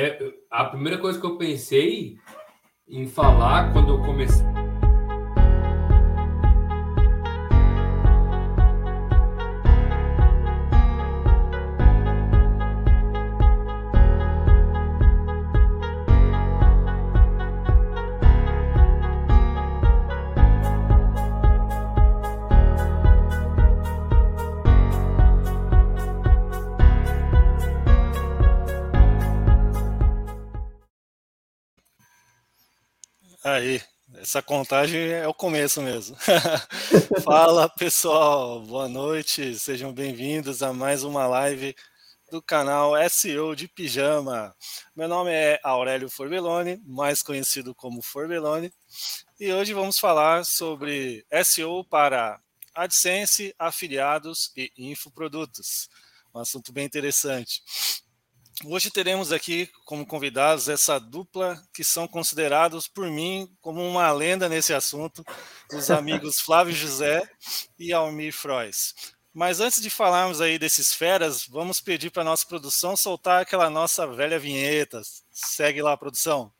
é, a primeira coisa que eu pensei em falar quando eu comecei. Essa contagem é o começo mesmo. Fala pessoal, boa noite, sejam bem-vindos a mais uma live do canal SEO de Pijama. Meu nome é Aurélio Forbeloni, mais conhecido como Forbeloni, e hoje vamos falar sobre SEO para AdSense, afiliados e infoprodutos. Um assunto bem interessante. Hoje teremos aqui como convidados essa dupla que são considerados por mim como uma lenda nesse assunto, os amigos Flávio José e Almir Frois. Mas antes de falarmos aí desses feras, vamos pedir para a nossa produção soltar aquela nossa velha vinheta. Segue lá, produção.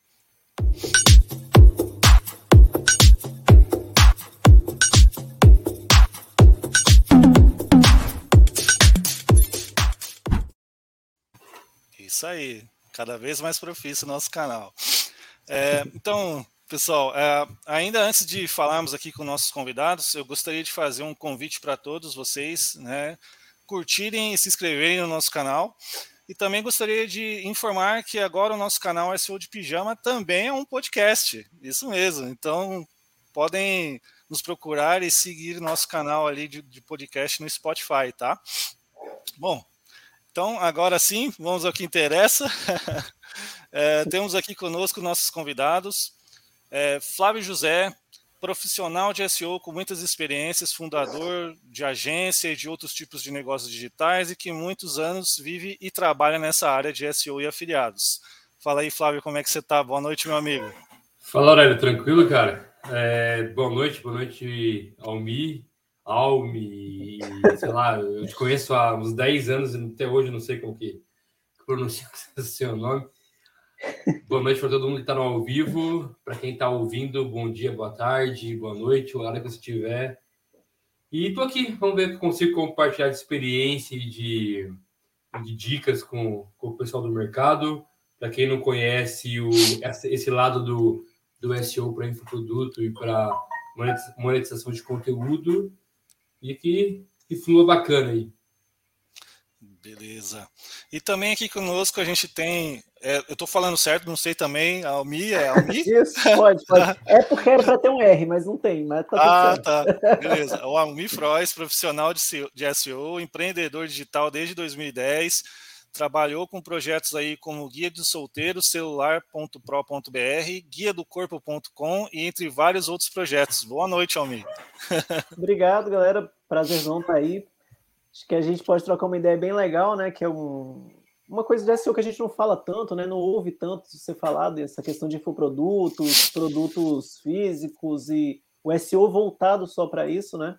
Isso aí, cada vez mais profício no nosso canal. É, então, pessoal, é, ainda antes de falarmos aqui com nossos convidados, eu gostaria de fazer um convite para todos vocês, né, curtirem e se inscreverem no nosso canal. E também gostaria de informar que agora o nosso canal SEO de Pijama também é um podcast. Isso mesmo. Então, podem nos procurar e seguir nosso canal ali de, de podcast no Spotify, tá? Bom, então, agora sim, vamos ao que interessa. é, temos aqui conosco nossos convidados. É, Flávio José, profissional de SEO com muitas experiências, fundador de agência e de outros tipos de negócios digitais e que muitos anos vive e trabalha nessa área de SEO e afiliados. Fala aí, Flávio, como é que você está? Boa noite, meu amigo. Fala, Aurélio, tranquilo, cara? É, boa noite, boa noite, Almi, Alme, sei lá, eu te conheço há uns 10 anos e até hoje não sei como que pronuncia o seu nome. Boa noite para todo mundo que está ao vivo. Para quem está ouvindo, bom dia, boa tarde, boa noite, o hora que você estiver. E estou aqui, vamos ver se consigo compartilhar de experiência e de, de dicas com, com o pessoal do mercado. Para quem não conhece o, esse lado do, do SEO para infoproduto e para monetização de conteúdo, e que, que flua bacana aí. Beleza. E também aqui conosco a gente tem. É, eu estou falando certo, não sei também. A Almi é Almi? Isso, pode, pode. É porque era para ter um R, mas não tem. Mas tá ah, tá. Beleza. O Almi Frois, profissional de, de SEO, empreendedor digital desde 2010. Trabalhou com projetos aí como Guia de Solteiro, celular.pro.br, Guia do Corpo.com e entre vários outros projetos. Boa noite, Almi. Obrigado, galera. Prazerzão estar tá aí. Acho que a gente pode trocar uma ideia bem legal, né? Que é um, uma coisa de SEO que a gente não fala tanto, né? Não ouve tanto ser falado, essa questão de infoprodutos, produtos físicos e o SEO voltado só para isso, né?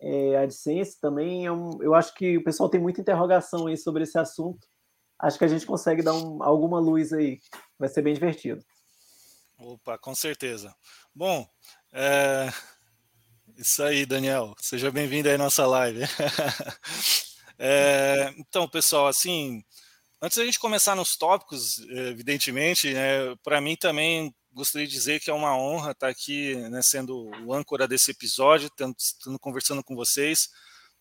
É, a AdSense também é um, eu acho que o pessoal tem muita interrogação aí sobre esse assunto acho que a gente consegue dar um, alguma luz aí. Vai ser bem divertido. Opa, com certeza. Bom, é... isso aí, Daniel. Seja bem-vindo aí à nossa live. é... Então, pessoal, assim, antes da gente começar nos tópicos, evidentemente, né, para mim também gostaria de dizer que é uma honra estar aqui, né, sendo o âncora desse episódio, estando conversando com vocês.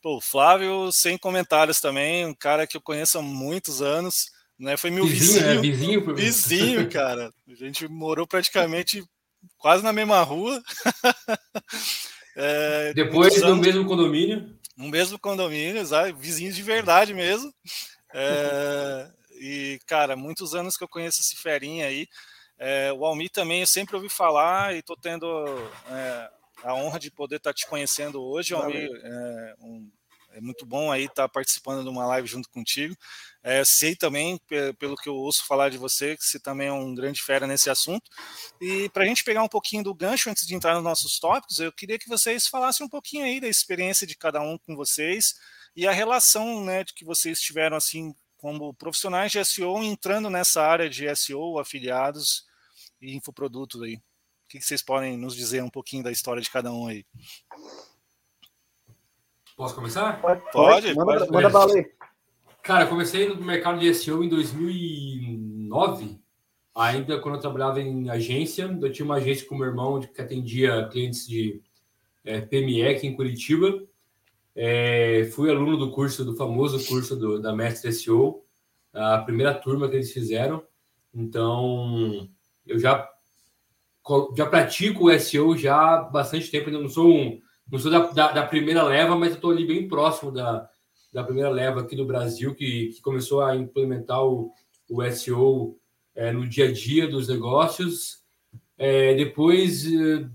Pô, Flávio, sem comentários também, um cara que eu conheço há muitos anos, né? Foi meu vizinho. Vizinho, é, vizinho, vizinho, cara. A gente morou praticamente quase na mesma rua. é, Depois no mesmo condomínio. No mesmo condomínio, sabe? vizinhos de verdade mesmo. É, e, cara, muitos anos que eu conheço esse ferinha aí. É, o Almi também eu sempre ouvi falar e tô tendo é, a honra de poder estar tá te conhecendo hoje, Almir. É, um, é muito bom aí estar tá participando de uma live junto contigo. É, sei também, pelo que eu ouço falar de você, que você também é um grande fera nesse assunto. E para a gente pegar um pouquinho do gancho antes de entrar nos nossos tópicos, eu queria que vocês falassem um pouquinho aí da experiência de cada um com vocês e a relação né, que vocês tiveram assim como profissionais de SEO entrando nessa área de SEO, afiliados e infoprodutos aí. O que vocês podem nos dizer um pouquinho da história de cada um aí? Posso começar? Pode, pode. Manda, pode. manda bala aí. Cara, comecei no mercado de SEO em 2009, ainda quando eu trabalhava em agência. Eu tinha uma agência com meu irmão que atendia clientes de é, PME aqui em Curitiba. É, fui aluno do curso, do famoso curso do, da Mestre SEO, a primeira turma que eles fizeram. Então, eu já, já pratico o SEO já há bastante tempo. Ainda não sou um não sou da, da, da primeira leva, mas estou ali bem próximo da, da primeira leva aqui do Brasil, que, que começou a implementar o, o SEO é, no dia a dia dos negócios. É, depois é,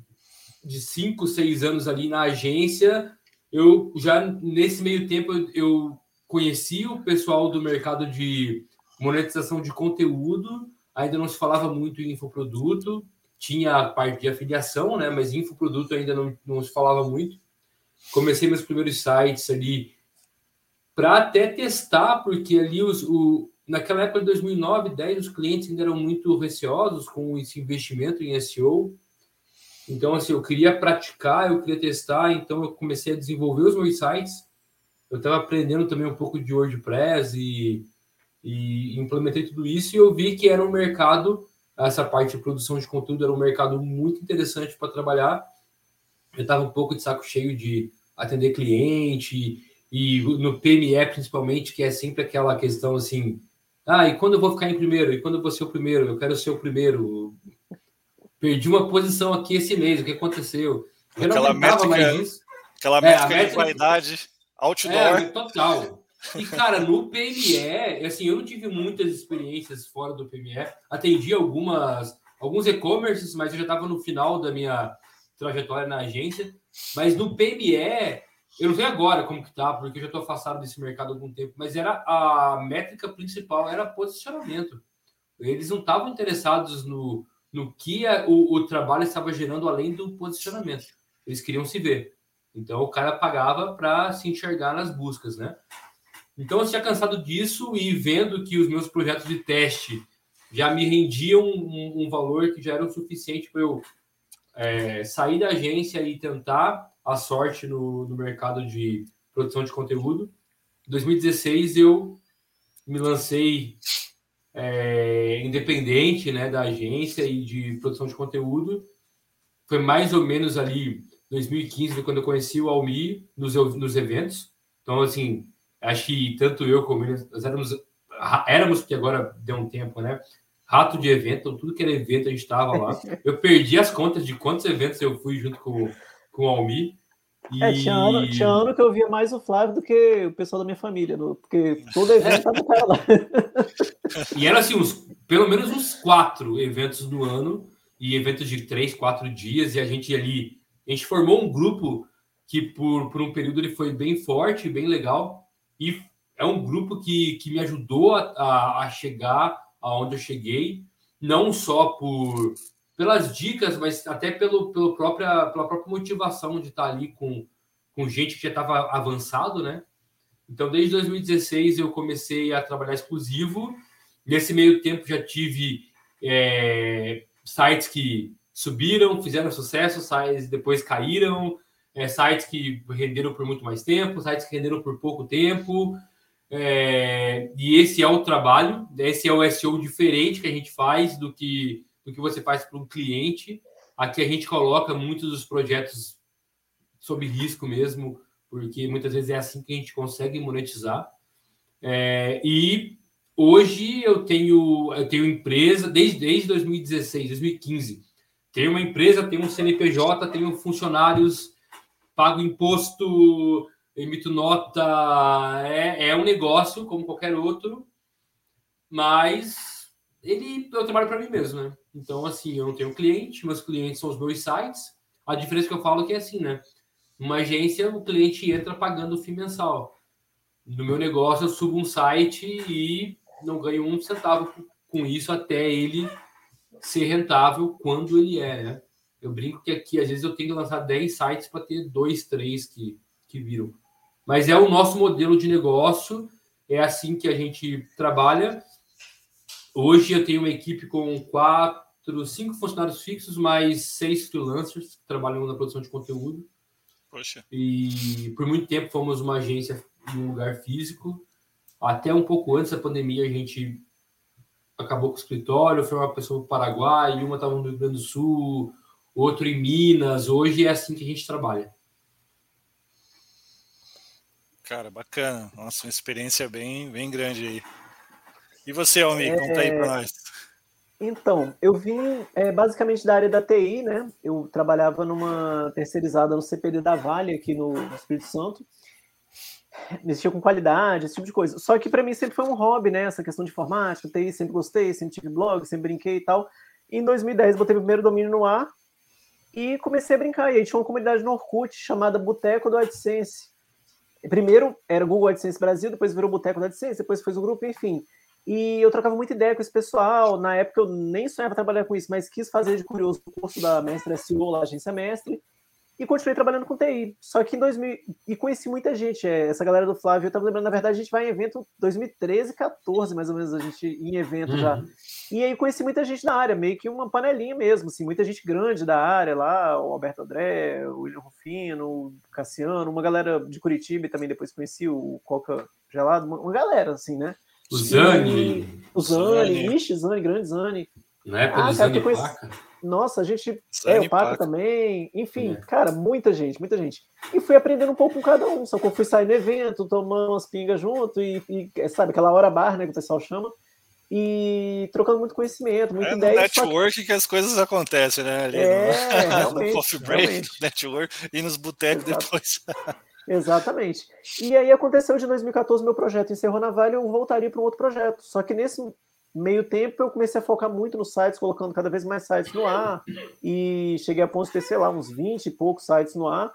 de cinco, seis anos ali na agência, eu já nesse meio tempo eu conheci o pessoal do mercado de monetização de conteúdo, ainda não se falava muito em infoproduto, tinha a parte de afiliação, né? Mas infoproduto ainda não, não se falava muito. Comecei meus primeiros sites ali para até testar, porque ali os, o, naquela época de 2009, 10, os clientes ainda eram muito receosos com esse investimento em SEO. Então, assim, eu queria praticar, eu queria testar, então eu comecei a desenvolver os meus sites. Eu estava aprendendo também um pouco de WordPress e, e implementei tudo isso e eu vi que era um mercado essa parte de produção de conteúdo era um mercado muito interessante para trabalhar. Eu estava um pouco de saco cheio de atender cliente e no PME principalmente, que é sempre aquela questão assim, ah, e quando eu vou ficar em primeiro? E quando eu vou ser o primeiro? Eu quero ser o primeiro. Perdi uma posição aqui esse mês, o que aconteceu? Eu aquela métrica, aquela métrica, é, métrica de qualidade outdoor. É, total. E, cara, no PME, assim, eu não tive muitas experiências fora do PME. Atendi algumas, alguns e-commerces, mas eu já estava no final da minha trajetória na agência. Mas no PME, eu não sei agora como que tá, porque eu já estou afastado desse mercado há algum tempo, mas era a métrica principal era posicionamento. Eles não estavam interessados no, no que a, o, o trabalho estava gerando além do posicionamento. Eles queriam se ver. Então o cara pagava para se enxergar nas buscas, né? Então eu tinha cansado disso e vendo que os meus projetos de teste já me rendiam um, um valor que já era o suficiente para eu é, sair da agência e tentar a sorte no, no mercado de produção de conteúdo. Em 2016 eu me lancei é, independente né, da agência e de produção de conteúdo. Foi mais ou menos ali 2015 quando eu conheci o Almi nos, nos eventos. Então, assim, acho que tanto eu como ele, nós éramos, éramos, porque agora deu um tempo, né? Rato de evento, então tudo que era evento a gente estava lá. Eu perdi as contas de quantos eventos eu fui junto com, com o Almi. E... É, tinha ano, tinha ano que eu via mais o Flávio do que o pessoal da minha família, no, porque todo evento estava com ela. E eram assim, uns, pelo menos uns quatro eventos no ano, e eventos de três, quatro dias, e a gente ali. A gente formou um grupo que por, por um período ele foi bem forte, bem legal. E é um grupo que, que me ajudou a, a chegar aonde eu cheguei, não só por pelas dicas, mas até pelo, pelo própria, pela própria motivação de estar ali com, com gente que já estava avançado, né? Então, desde 2016 eu comecei a trabalhar exclusivo. Nesse meio tempo já tive é, sites que subiram, fizeram sucesso, sites depois caíram, é, sites que renderam por muito mais tempo, sites que renderam por pouco tempo. É, e esse é o trabalho, esse é o SEO diferente que a gente faz do que, do que você faz para um cliente. Aqui a gente coloca muitos dos projetos sob risco mesmo, porque muitas vezes é assim que a gente consegue monetizar. É, e hoje eu tenho, eu tenho empresa desde, desde 2016, 2015. Tenho uma empresa, tenho um CNPJ, tenho funcionários pago imposto, emito nota, é, é um negócio como qualquer outro, mas ele eu trabalho para mim mesmo, né? Então, assim, eu não tenho cliente, meus clientes são os meus sites. A diferença que eu falo é que é assim, né? Uma agência, o cliente entra pagando o FII mensal. No meu negócio, eu subo um site e não ganho um centavo com isso até ele ser rentável quando ele é, né? Eu brinco que aqui, às vezes, eu tenho que lançar 10 sites para ter dois, três que, que viram. Mas é o nosso modelo de negócio é assim que a gente trabalha. Hoje eu tenho uma equipe com quatro, cinco funcionários fixos, mais seis freelancers que trabalham na produção de conteúdo. Poxa. E por muito tempo fomos uma agência em um lugar físico. Até um pouco antes da pandemia, a gente acabou com o escritório. Foi uma pessoa do Paraguai, uma estava no Rio Grande do Sul, outro em Minas. Hoje é assim que a gente trabalha. Cara, bacana. Nossa, uma experiência bem, bem grande aí. E você, Almir, é... conta aí para nós. Então, eu vim é, basicamente da área da TI, né? Eu trabalhava numa terceirizada no CPD da Vale aqui no, no Espírito Santo. Mexia com qualidade, esse tipo de coisa. Só que para mim sempre foi um hobby, né? Essa questão de informática, TI, sempre gostei, sempre tive blog, sempre brinquei e tal. E em 2010 botei meu primeiro domínio no ar e comecei a brincar. E aí tinha uma comunidade no Orkut chamada Boteco do AdSense. Primeiro era Google AdSense Brasil, depois virou Boteco do AdSense, depois fez o grupo, enfim. E eu trocava muita ideia com esse pessoal. Na época eu nem sonhava trabalhar com isso, mas quis fazer de curioso o curso da Mestre SEO, lá, agência Mestre, e continuei trabalhando com TI. Só que em 2000. E conheci muita gente. É, essa galera do Flávio, eu tava lembrando, na verdade, a gente vai em evento 2013, 14, mais ou menos, a gente em evento uhum. já. E aí conheci muita gente da área, meio que uma panelinha mesmo, assim, muita gente grande da área lá, o Alberto André, o William Rufino, o Cassiano, uma galera de Curitiba e também depois conheci o Coca Gelado, uma, uma galera, assim, né? O Zani. O Zani, ixi, Zani, grande Zani. Na época ah, do Zani conheci... Nossa, a gente. Zani é, o Paca também. Enfim, é. cara, muita gente, muita gente. E fui aprendendo um pouco com cada um. Só que eu fui sair no evento, tomando umas pingas junto e, e sabe, aquela hora bar, né, que o pessoal chama e trocando muito conhecimento, muita é ideia. No network que... que... as coisas acontecem, né? Ali é, no, no coffee break, no network e nos botecos depois. Exatamente. E aí aconteceu de 2014, meu projeto encerrou na Vale, eu voltaria para um outro projeto. Só que nesse meio tempo eu comecei a focar muito nos sites, colocando cada vez mais sites no ar, e cheguei a ponto de ter, sei lá, uns 20 e poucos sites no ar.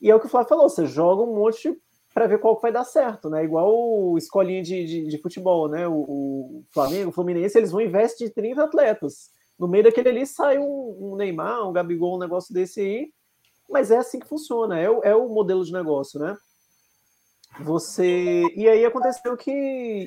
E é o que o Flávio falou: você joga um monte para ver qual que vai dar certo, né? Igual o escolinha de, de, de futebol, né? O, o, Flamengo, o Fluminense, eles vão investir de 30 atletas. No meio daquele ali sai um, um Neymar, um Gabigol, um negócio desse aí mas é assim que funciona, é o, é o modelo de negócio, né? Você. E aí aconteceu que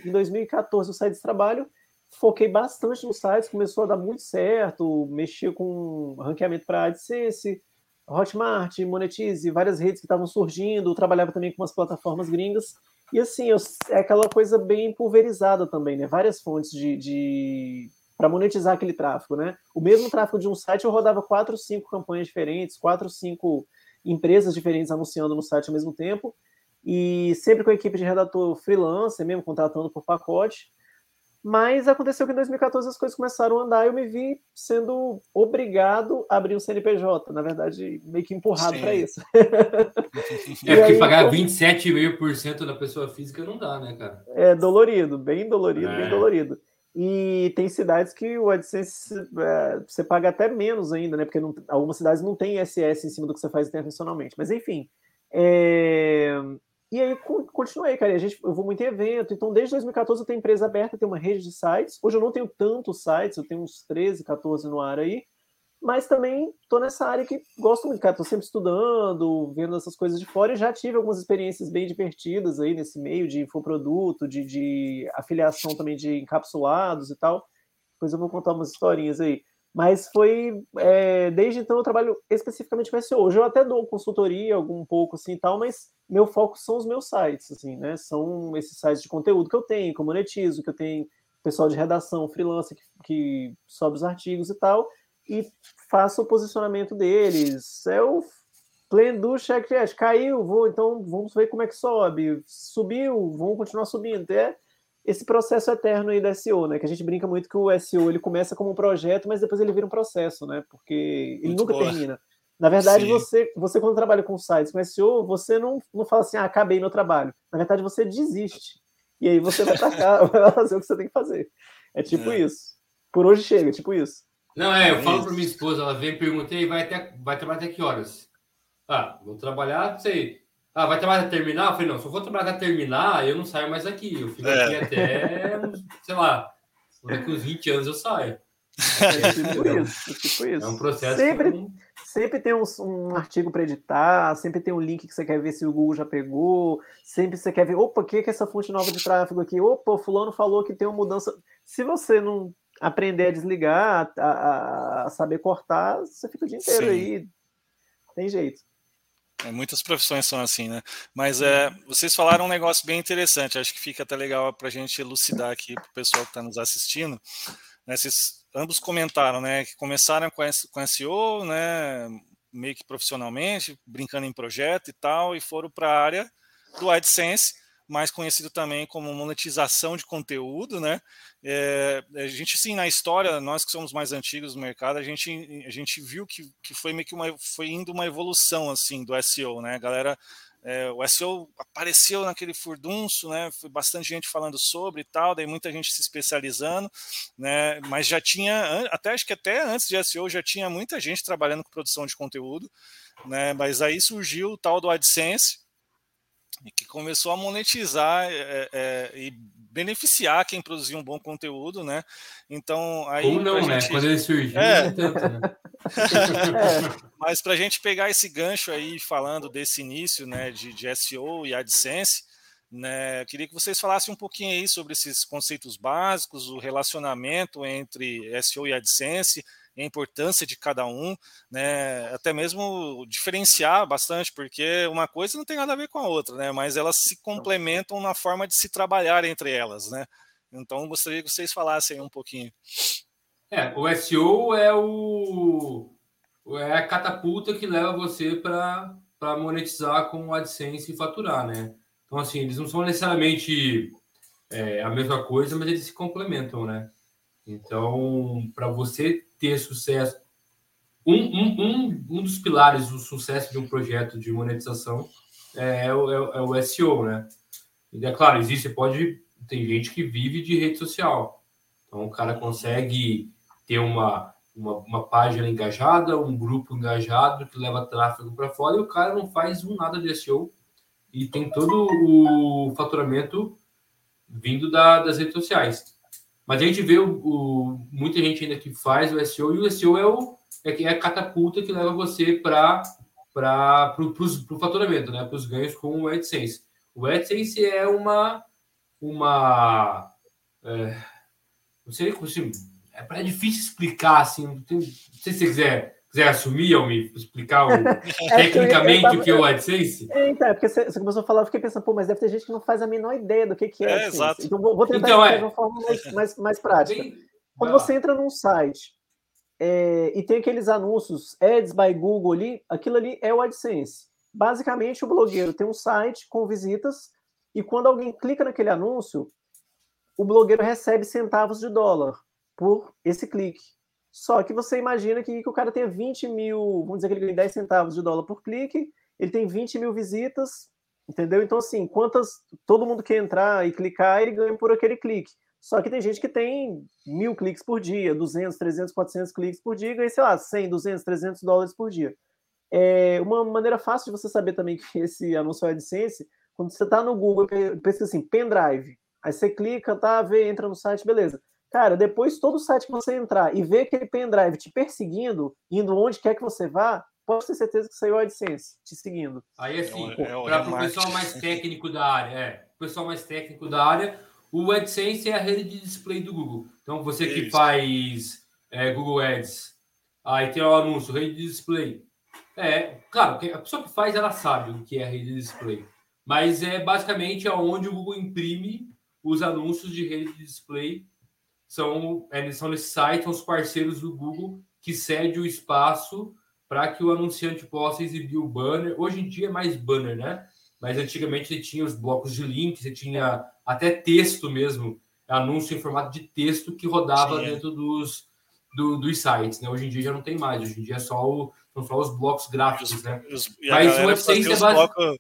em 2014 eu saí desse trabalho, foquei bastante nos sites, começou a dar muito certo, mexia com ranqueamento para AdSense, Hotmart, Monetize, várias redes que estavam surgindo, trabalhava também com umas plataformas gringas. E assim, eu, é aquela coisa bem pulverizada também, né? Várias fontes de, de para monetizar aquele tráfego, né? O mesmo tráfego de um site eu rodava quatro, cinco campanhas diferentes, quatro, cinco empresas diferentes anunciando no site ao mesmo tempo e sempre com a equipe de redator freelancer, mesmo contratando por pacote. Mas aconteceu que em 2014 as coisas começaram a andar e eu me vi sendo obrigado a abrir um CNPJ. Na verdade, meio que empurrado para isso. é porque pagar 27,5% da pessoa física não dá, né, cara? É dolorido, bem dolorido, é. bem dolorido. E tem cidades que o AdSense é, você paga até menos ainda, né? Porque não, algumas cidades não tem SS em cima do que você faz internacionalmente. Mas enfim. É... E aí continuei, cara. A gente, eu vou muito em evento. Então, desde 2014 eu tenho empresa aberta, tenho uma rede de sites. Hoje eu não tenho tantos sites, eu tenho uns 13, 14 no ar aí mas também estou nessa área que gosto muito, cara. Estou sempre estudando, vendo essas coisas de fora e já tive algumas experiências bem divertidas aí nesse meio de infoproduto, de, de afiliação também de encapsulados e tal. Depois eu vou contar umas historinhas aí. Mas foi. É, desde então eu trabalho especificamente com SEO. Hoje eu até dou consultoria, algum pouco assim e tal, mas meu foco são os meus sites, assim, né? São esses sites de conteúdo que eu tenho, que eu monetizo, que eu tenho pessoal de redação, freelancer que, que sobe os artigos e tal e faço o posicionamento deles. É o pleno do checklist. Caiu, vou, então vamos ver como é que sobe. Subiu, vamos continuar subindo. É esse processo eterno aí da SEO, né? Que a gente brinca muito que o SEO ele começa como um projeto, mas depois ele vira um processo, né? Porque ele muito nunca boa. termina. Na verdade, você, você quando trabalha com sites, com SEO, você não, não fala assim, ah, acabei meu trabalho. Na verdade, você desiste. E aí você vai cá, vai fazer o que você tem que fazer. É tipo é. isso. Por hoje chega, tipo isso. Não, é, eu falo para minha esposa, ela vem e perguntei, vai, até, vai trabalhar até que horas? Ah, vou trabalhar, não sei. Ah, vai trabalhar até terminar? Eu falei, não, se eu for trabalhar até terminar, eu não saio mais aqui. Eu fico é. aqui até, sei lá, daqui uns 20 anos eu saio. É tipo isso, é tipo isso. É um processo. Sempre, que... sempre tem um, um artigo para editar, sempre tem um link que você quer ver se o Google já pegou, sempre você quer ver, opa, o que é essa fonte nova de tráfego aqui? Opa, o fulano falou que tem uma mudança. Se você não aprender a desligar, a, a saber cortar, você fica o dia inteiro Sim. aí. Tem jeito. É, muitas profissões são assim, né? Mas é, vocês falaram um negócio bem interessante, acho que fica até legal para a gente elucidar aqui para o pessoal que está nos assistindo. Né, vocês ambos comentaram, né, que começaram com, com SEO, né, meio que profissionalmente, brincando em projeto e tal, e foram para a área do AdSense, mais conhecido também como monetização de conteúdo, né? É, a gente, sim, na história, nós que somos mais antigos no mercado, a gente, a gente viu que, que foi meio que uma, foi indo uma evolução, assim, do SEO, né? A galera, é, o SEO apareceu naquele furdunço, né? Foi bastante gente falando sobre e tal, daí muita gente se especializando, né? Mas já tinha, até acho que até antes de SEO já tinha muita gente trabalhando com produção de conteúdo, né? Mas aí surgiu o tal do AdSense, e que começou a monetizar é, é, e beneficiar quem produzia um bom conteúdo, né? Então aí ou não, né? Gente... Quando ele surgiu, é. tanto, né? Mas para a gente pegar esse gancho aí falando desse início, né, de, de SEO e AdSense, né, queria que vocês falassem um pouquinho aí sobre esses conceitos básicos, o relacionamento entre SEO e AdSense, a importância de cada um, né? Até mesmo diferenciar bastante, porque uma coisa não tem nada a ver com a outra, né? Mas elas se complementam na forma de se trabalhar entre elas, né? Então gostaria que vocês falassem um pouquinho. É, o SEO é o é a catapulta que leva você para para monetizar com o AdSense e faturar, né? Então assim, eles não são necessariamente é, a mesma coisa, mas eles se complementam, né? Então, para você ter sucesso, um, um, um, um dos pilares do sucesso de um projeto de monetização é, o, é, é o SEO, né? E é claro, existe, pode, tem gente que vive de rede social. Então, o cara consegue ter uma, uma, uma página engajada, um grupo engajado que leva tráfego para fora e o cara não faz um nada de SEO e tem todo o faturamento vindo da, das redes sociais. Mas a gente vê o, o, muita gente ainda que faz o SEO, e o SEO é, o, é, é a catapulta que leva você para o faturamento, né? para os ganhos com o AdSense. O AdSense é uma. uma é, não sei como assim, é, é difícil explicar assim. Tem, se você quiser quiser assumir, ou me explicar o, é, tecnicamente o que é o AdSense? É, então, é porque você, você, começou a falar, eu fiquei pensando, pô, mas deve ter gente que não faz a menor ideia do que, que é, é Exato. Então vou, vou tentar então, é. de uma forma mais, mais, mais prática. Bem, Quando você entra num site é, e tem aqueles anúncios Ads by Google ali, aquilo ali é o AdSense. Basicamente, o blogueiro tem um site com visitas e quando alguém clica naquele anúncio, o blogueiro recebe centavos de dólar por esse clique. Só que você imagina que, que o cara tenha 20 mil, vamos dizer que ele ganha 10 centavos de dólar por clique, ele tem 20 mil visitas, entendeu? Então, assim, quantas. Todo mundo que entrar e clicar, ele ganha por aquele clique. Só que tem gente que tem mil cliques por dia, 200, 300, 400 cliques por dia, e ganha, sei lá, 100, 200, 300 dólares por dia. É uma maneira fácil de você saber também que esse anúncio é AdSense, quando você está no Google, pesquisa assim, pendrive, aí você clica, tá, vê, entra no site, beleza. Cara, depois todo site que você entrar e ver aquele pendrive te perseguindo, indo onde quer que você vá, pode ter certeza que saiu o AdSense te seguindo. Aí, assim, é, é, para o pessoal mais técnico da área, é, o pessoal mais técnico da área, o AdSense é a rede de display do Google. Então, você que Isso. faz é, Google Ads, aí tem o anúncio, rede de display. É, claro, a pessoa que faz, ela sabe o que é a rede de display. Mas é basicamente aonde o Google imprime os anúncios de rede de display são, eles são nesse site, são os parceiros do Google que cede o espaço para que o anunciante possa exibir o banner. Hoje em dia é mais banner, né? Mas antigamente você tinha os blocos de link, você tinha até texto mesmo, anúncio em formato de texto que rodava Sim, dentro dos, do, dos sites, né? Hoje em dia já não tem mais, hoje em dia é só, o, só os blocos gráficos, né? Os, Mas o AdSense é base... bloco,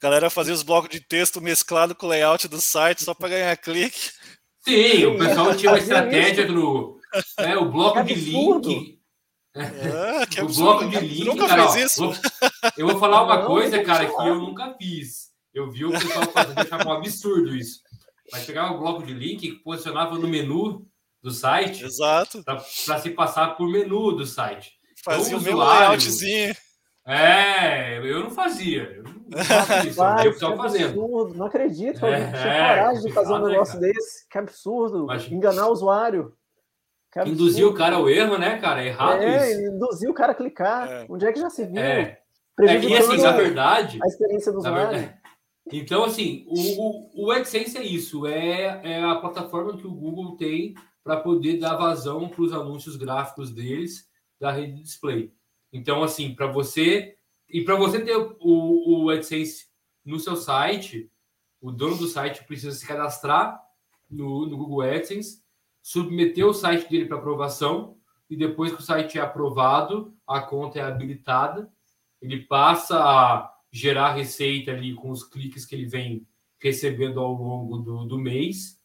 galera fazia os blocos de texto mesclado com o layout do site só para ganhar clique. Sim, o pessoal tinha uma estratégia do é, o bloco de link. É, o bloco de link, nunca cara, fez isso. eu vou falar uma coisa, cara, que eu nunca fiz. Eu vi o pessoal fazendo, achava um absurdo isso. Mas pegava o bloco de link, posicionava no menu do site. Exato. Para se passar por menu do site. Fazia então, o mesmo layoutzinho. É, eu não fazia. Eu não eu que fazendo. Não acredito que alguém é, tinha coragem de fazer um negócio desse. Que absurdo. Mas, enganar o usuário. Induzir o cara ao erro, né, cara? É errado é, isso. induzir o cara a clicar. É. Onde é que já se viu? É, é que, assim, na verdade... A experiência do usuário. Verdade, então, assim, o, o AdSense é isso. É, é a plataforma que o Google tem para poder dar vazão para os anúncios gráficos deles da rede de display. Então, assim, para você... E para você ter o, o AdSense no seu site, o dono do site precisa se cadastrar no, no Google AdSense submeter o site dele para aprovação e depois que o site é aprovado, a conta é habilitada, ele passa a gerar receita ali com os cliques que ele vem recebendo ao longo do, do mês.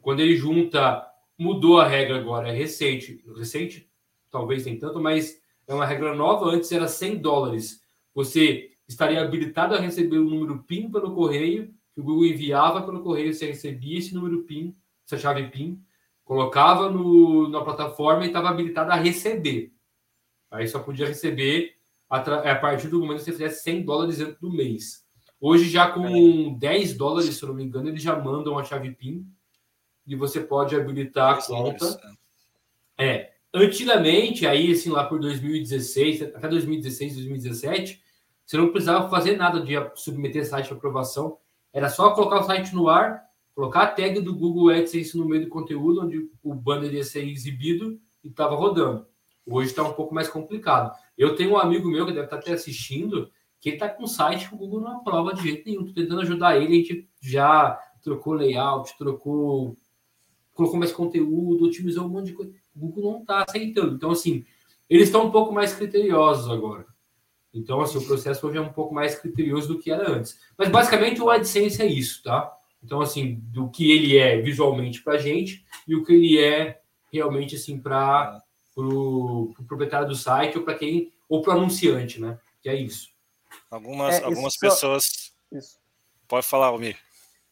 Quando ele junta, mudou a regra agora, é recente. Recente, talvez nem tanto, mas é uma regra nova. Antes era 100 dólares. Você estaria habilitado a receber o número PIN pelo correio, que o Google enviava pelo correio, você recebia esse número PIN, essa chave PIN, colocava no, na plataforma e estava habilitado a receber. Aí só podia receber a, a, partir do momento que você fizesse 100 dólares dentro do mês. Hoje, já com 10 dólares, se eu não me engano, eles já mandam a chave PIN e você pode habilitar a conta. É. Antigamente, aí, assim, lá por 2016, até 2016, 2017, você não precisava fazer nada de submeter site para aprovação. Era só colocar o site no ar, colocar a tag do Google AdSense no meio do conteúdo, onde o banner ia ser exibido e estava rodando. Hoje está um pouco mais complicado. Eu tenho um amigo meu que deve estar tá até assistindo, que está com um site que o Google não aprova de jeito nenhum. Estou tentando ajudar ele, a gente já trocou layout, trocou, colocou mais conteúdo, otimizou um monte de coisa. O Google não está aceitando. Então, assim, eles estão um pouco mais criteriosos agora. Então, assim, o processo hoje é um pouco mais criterioso do que era antes. Mas, basicamente, o AdSense é isso, tá? Então, assim, do que ele é visualmente para a gente e o que ele é realmente assim para o pro proprietário do site ou para quem ou para o anunciante, né? Que é isso. Algumas, é, algumas pessoas. Isso. Pode falar, Almir.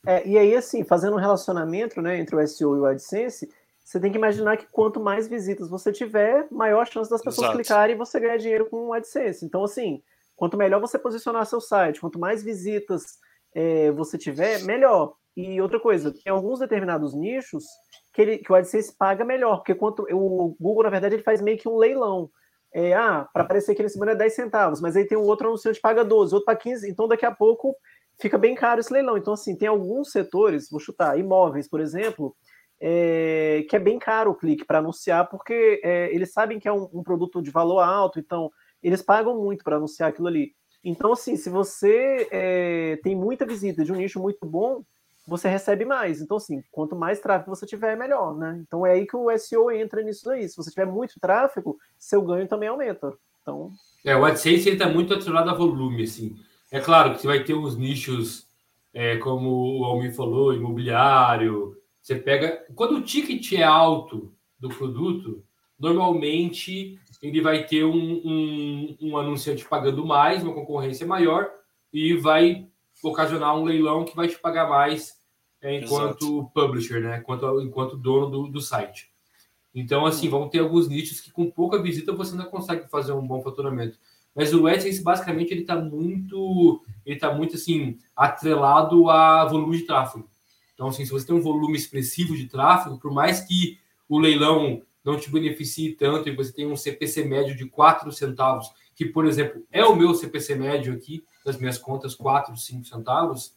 É, e aí, assim, fazendo um relacionamento né, entre o SEO e o AdSense, você tem que imaginar que quanto mais visitas você tiver, maior a chance das pessoas Exato. clicarem e você ganhar dinheiro com o AdSense. Então, assim, quanto melhor você posicionar seu site, quanto mais visitas é, você tiver, melhor. E outra coisa, tem alguns determinados nichos que, ele, que o AdSense paga melhor, porque quanto o Google, na verdade, ele faz meio que um leilão. É, ah, para aparecer aqui nesse banner é 10 centavos, mas aí tem um outro anunciante que paga 12, outro para 15, então daqui a pouco fica bem caro esse leilão. Então, assim, tem alguns setores, vou chutar, imóveis, por exemplo, é, que é bem caro o clique para anunciar, porque é, eles sabem que é um, um, produto de valor alto, então eles pagam muito para anunciar aquilo ali. Então, assim, se você é, tem muita visita de um nicho muito bom, você recebe mais. Então, assim, quanto mais tráfego você tiver, melhor, né? Então é aí que o SEO entra nisso aí. Se você tiver muito tráfego, seu ganho também aumenta. Então... É, o AdSense está muito atrelado a volume, assim. É claro que você vai ter uns nichos, é, como o Almir falou, imobiliário. Você pega... Quando o ticket é alto do produto, normalmente ele vai ter um, um, um anunciante pagando mais, uma concorrência maior, e vai ocasionar um leilão que vai te pagar mais é, enquanto Exato. publisher, né? Enquanto, enquanto dono do, do site. Então, assim, vão ter alguns nichos que com pouca visita você não consegue fazer um bom faturamento. Mas o AdSense, basicamente, ele está muito, ele tá muito, assim, atrelado a volume de tráfego. Então, assim, se você tem um volume expressivo de tráfego, por mais que o leilão não te beneficie tanto e você tem um CPC médio de 4 centavos, que, por exemplo, é o meu CPC médio aqui, das minhas contas, 4, 5 centavos,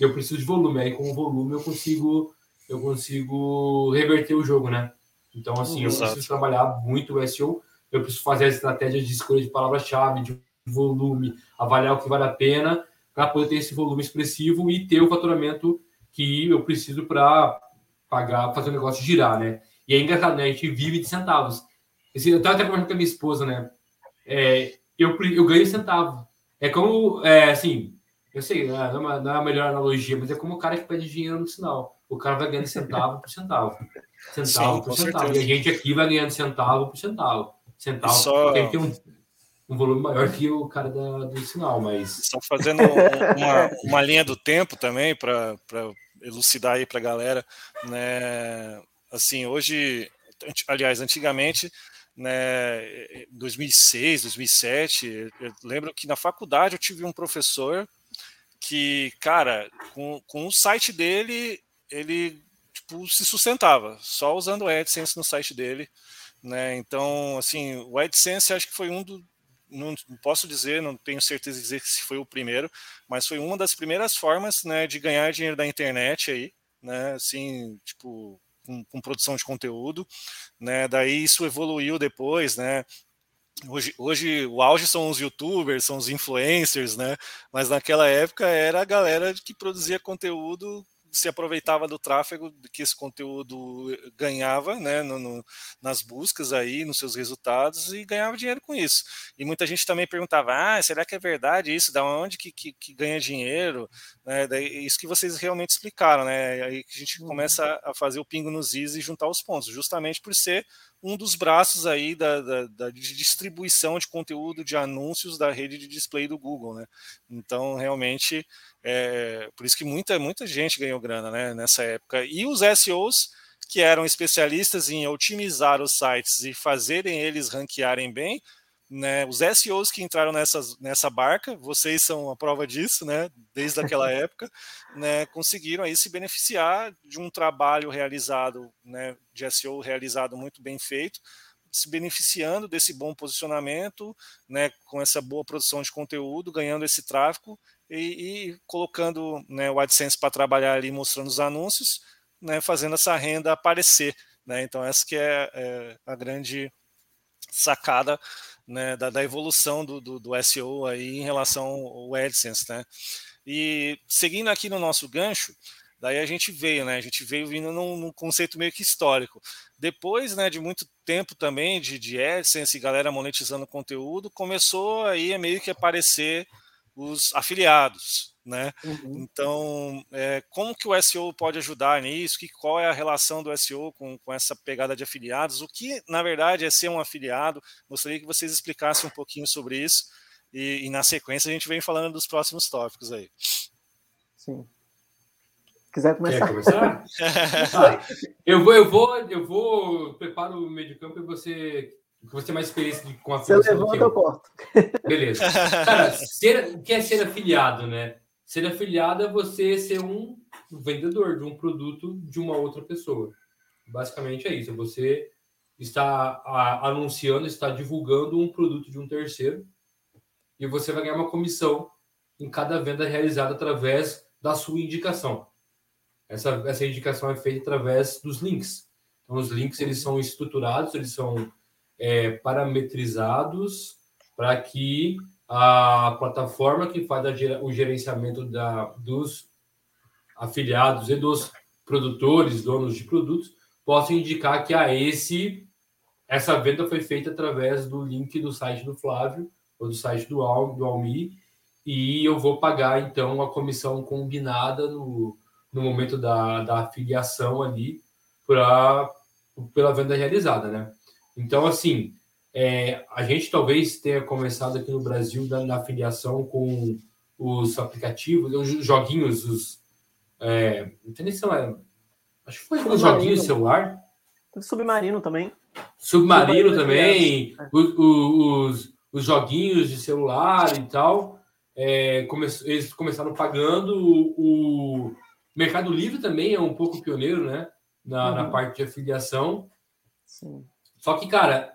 eu preciso de volume. Aí, com o volume, eu consigo, eu consigo reverter o jogo, né? Então, assim, Exato. eu preciso trabalhar muito o SEO, eu preciso fazer a estratégia de escolha de palavra-chave, de volume, avaliar o que vale a pena, para poder ter esse volume expressivo e ter o faturamento que eu preciso para pagar, fazer o negócio girar, né? E é engraçado, né? A gente vive de centavos. Eu estava até conversando com a minha esposa, né? É, eu, eu ganho centavo. É como, é, assim, eu sei, não é, uma, não é a melhor analogia, mas é como o cara que pede dinheiro no sinal. O cara vai ganhando centavo por centavo. Centavo Sim, por centavo. Certeza. E a gente aqui vai ganhando centavo por centavo. Centavo, Só... tem um, um volume maior que o cara da, do sinal, mas. Só fazendo uma, uma linha do tempo também, para elucidar aí para a galera, né? Assim, hoje, aliás, antigamente, né, 2006, 2007, eu lembro que na faculdade eu tive um professor que, cara, com, com o site dele, ele tipo, se sustentava, só usando o AdSense no site dele. Né? Então, assim, o AdSense acho que foi um do. Não posso dizer, não tenho certeza de dizer se foi o primeiro, mas foi uma das primeiras formas né, de ganhar dinheiro da internet aí, né? Assim, tipo, com, com, produção de conteúdo, né? Daí isso evoluiu depois, né? Hoje, hoje o auge são os youtubers, são os influencers, né? Mas naquela época era a galera que produzia conteúdo se aproveitava do tráfego que esse conteúdo ganhava né, no, no, nas buscas aí, nos seus resultados e ganhava dinheiro com isso. E muita gente também perguntava: ah, será que é verdade isso? Da onde que, que, que ganha dinheiro? Né, daí, isso que vocês realmente explicaram, né? Aí que a gente uhum. começa a fazer o pingo nos is e juntar os pontos, justamente por ser um dos braços aí da, da, da, de distribuição de conteúdo de anúncios da rede de display do Google, né? Então, realmente, é, por isso que muita, muita gente ganhou grana né, nessa época. E os SEOs, que eram especialistas em otimizar os sites e fazerem eles ranquearem bem, né, os SEOs que entraram nessas, nessa barca, vocês são a prova disso, né, desde aquela época, né, conseguiram aí se beneficiar de um trabalho realizado, né, de SEO realizado muito bem feito, se beneficiando desse bom posicionamento, né, com essa boa produção de conteúdo, ganhando esse tráfego e, e colocando né, o AdSense para trabalhar ali, mostrando os anúncios, né, fazendo essa renda aparecer. Né? Então, essa que é, é a grande sacada né, da, da, evolução do, do, do, SEO aí em relação ao AdSense. Né? E seguindo aqui no nosso gancho, daí a gente veio, né? A gente veio vindo num, num, conceito meio que histórico. Depois, né, de muito tempo também de, de AdSense e galera monetizando conteúdo, começou aí a meio que aparecer os afiliados, né? Uhum. Então, é, como que o SEO pode ajudar nisso? Que, qual é a relação do SEO com, com essa pegada de afiliados? O que, na verdade, é ser um afiliado? Gostaria que vocês explicassem um pouquinho sobre isso e, e na sequência a gente vem falando dos próximos tópicos aí. Sim. Quiser começar? Quer começar? ah, eu vou, eu vou, eu vou preparo o meio de campo e você você tem mais experiência com a Você levanta, eu. corto. Beleza. Cara, ser, o que é ser afiliado, né? Ser afiliado é você ser um vendedor de um produto de uma outra pessoa. Basicamente é isso. Você está anunciando, está divulgando um produto de um terceiro e você vai ganhar uma comissão em cada venda realizada através da sua indicação. Essa, essa indicação é feita através dos links. Então, os links eles são estruturados, eles são é, parametrizados para que a plataforma que faz a, o gerenciamento da, dos afiliados e dos produtores, donos de produtos, possa indicar que a ah, esse essa venda foi feita através do link do site do Flávio ou do site do, Al, do Almi e eu vou pagar então a comissão combinada no, no momento da, da afiliação ali pra, pela venda realizada, né? Então, assim, é, a gente talvez tenha começado aqui no Brasil da, na afiliação com os aplicativos, os joguinhos, os. É, não tem nem celular. Acho que foi os joguinhos de celular. Submarino também. Submarino, Submarino também. É. Os, os, os, joguinhos de celular e tal. É, come, eles começaram pagando. O, o, Mercado Livre também é um pouco pioneiro, né? Na, uhum. na parte de afiliação. Sim. Só que, cara,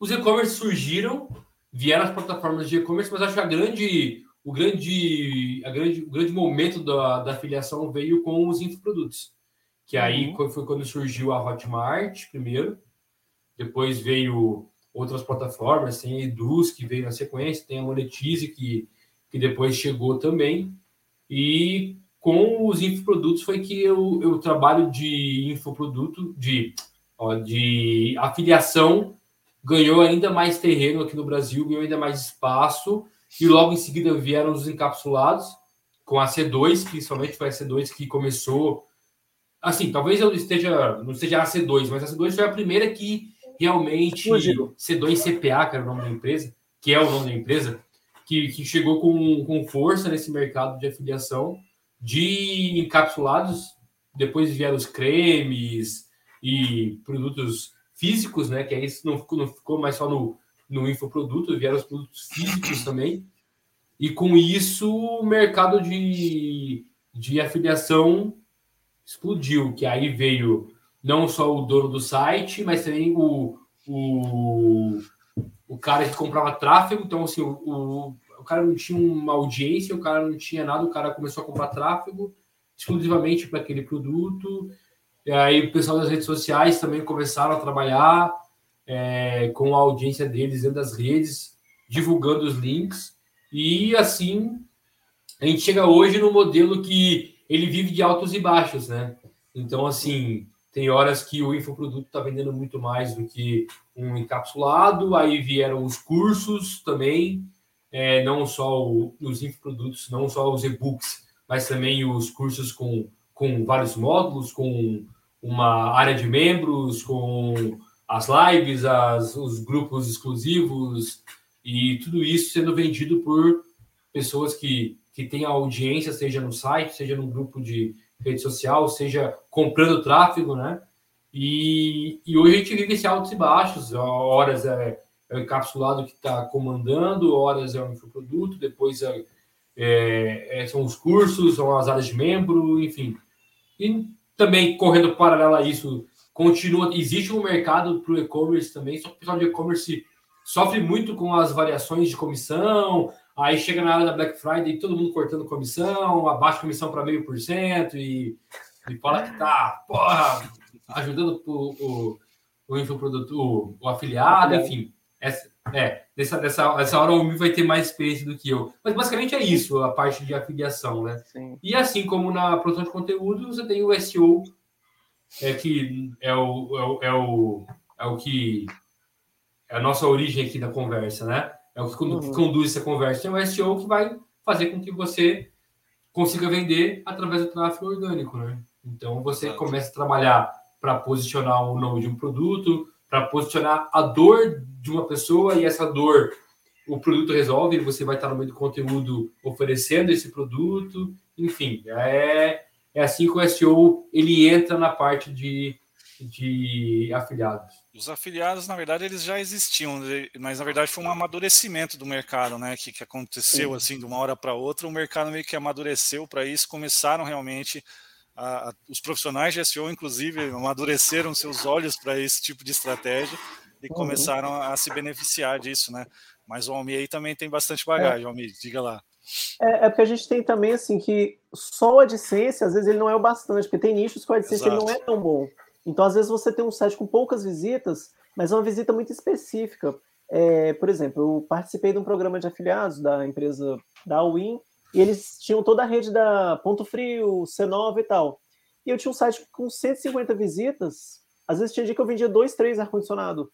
os e-commerce surgiram, vieram as plataformas de e-commerce, mas acho que a grande, o grande, a grande, o grande momento da, da afiliação veio com os infoprodutos. Que aí uhum. foi quando surgiu a Hotmart primeiro, depois veio outras plataformas, tem a Eduz, que veio na sequência, tem a Monetize, que, que depois chegou também. E com os infoprodutos foi que eu, eu trabalho de infoproduto, de ó, de afiliação ganhou ainda mais terreno aqui no Brasil, ganhou ainda mais espaço, e logo em seguida vieram os encapsulados, com a C2, principalmente foi a C2 que começou. Assim, talvez eu esteja, não seja a C2, mas a C2 foi a primeira que realmente. C2 CPA, que era o nome da empresa, que é o nome da empresa, que, que chegou com, com força nesse mercado de afiliação de encapsulados. Depois vieram os cremes, e produtos físicos, né? Que aí não ficou, não ficou mais só no, no infoproduto, vieram os produtos físicos também. E com isso o mercado de, de afiliação explodiu, que aí veio não só o dono do site, mas também o, o, o cara que comprava tráfego. Então, assim, o, o, o cara não tinha uma audiência, o cara não tinha nada, o cara começou a comprar tráfego exclusivamente para aquele produto. E aí o pessoal das redes sociais também começaram a trabalhar é, com a audiência deles dentro das redes, divulgando os links. E assim a gente chega hoje no modelo que ele vive de altos e baixos, né? Então, assim, tem horas que o infoproduto está vendendo muito mais do que um encapsulado, aí vieram os cursos também, é, não só o, os infoprodutos, não só os e-books, mas também os cursos com, com vários módulos, com uma área de membros, com as lives, as, os grupos exclusivos e tudo isso sendo vendido por pessoas que, que têm audiência, seja no site, seja no grupo de rede social, seja comprando tráfego, né? E, e hoje a gente vive esse altos e baixos, horas é, é o encapsulado que está comandando, horas é o infoproduto, depois é, é, é, são os cursos, são as áreas de membro, enfim. E também correndo paralelo a isso, continua, existe um mercado para o e-commerce também, só que o pessoal de e-commerce sofre muito com as variações de comissão, aí chega na hora da Black Friday todo mundo cortando comissão, abaixa comissão para meio por cento e, e fala que tá, porra, ajudando o, o, o o, o afiliado, enfim. Essa, é, nessa, nessa, nessa hora o Mi vai ter mais experiência do que eu. Mas basicamente é isso, a parte de afiliação, né? Sim. E assim como na produção de conteúdo, você tem o SEO, é, que é o, é o, é o, é o que é a nossa origem aqui da conversa, né? É o que uhum. conduz essa conversa. Tem o SEO que vai fazer com que você consiga vender através do tráfego orgânico, né? Então você Exato. começa a trabalhar para posicionar o nome de um produto, para posicionar a dor de uma pessoa e essa dor o produto resolve, você vai estar no meio do conteúdo oferecendo esse produto, enfim, é, é assim que o SEO ele entra na parte de, de afiliados. Os afiliados, na verdade, eles já existiam, mas na verdade foi um amadurecimento do mercado, né? Que, que aconteceu Sim. assim de uma hora para outra, o mercado meio que amadureceu para isso, começaram realmente a, a, os profissionais de SEO, inclusive, amadureceram seus olhos para esse tipo de estratégia e uhum. começaram a, a, se beneficiar disso, né? Mas o Almi aí também tem bastante bagagem, é. Almi, diga lá. É, é, porque a gente tem também, assim, que só o AdSense, às vezes, ele não é o bastante, porque tem nichos que o AdSense não é tão bom. Então, às vezes, você tem um site com poucas visitas, mas é uma visita muito específica. É, por exemplo, eu participei de um programa de afiliados da empresa da Win, e eles tinham toda a rede da Ponto Frio, C9 e tal. E eu tinha um site com 150 visitas. Às vezes tinha dia que eu vendia dois, três ar-condicionado.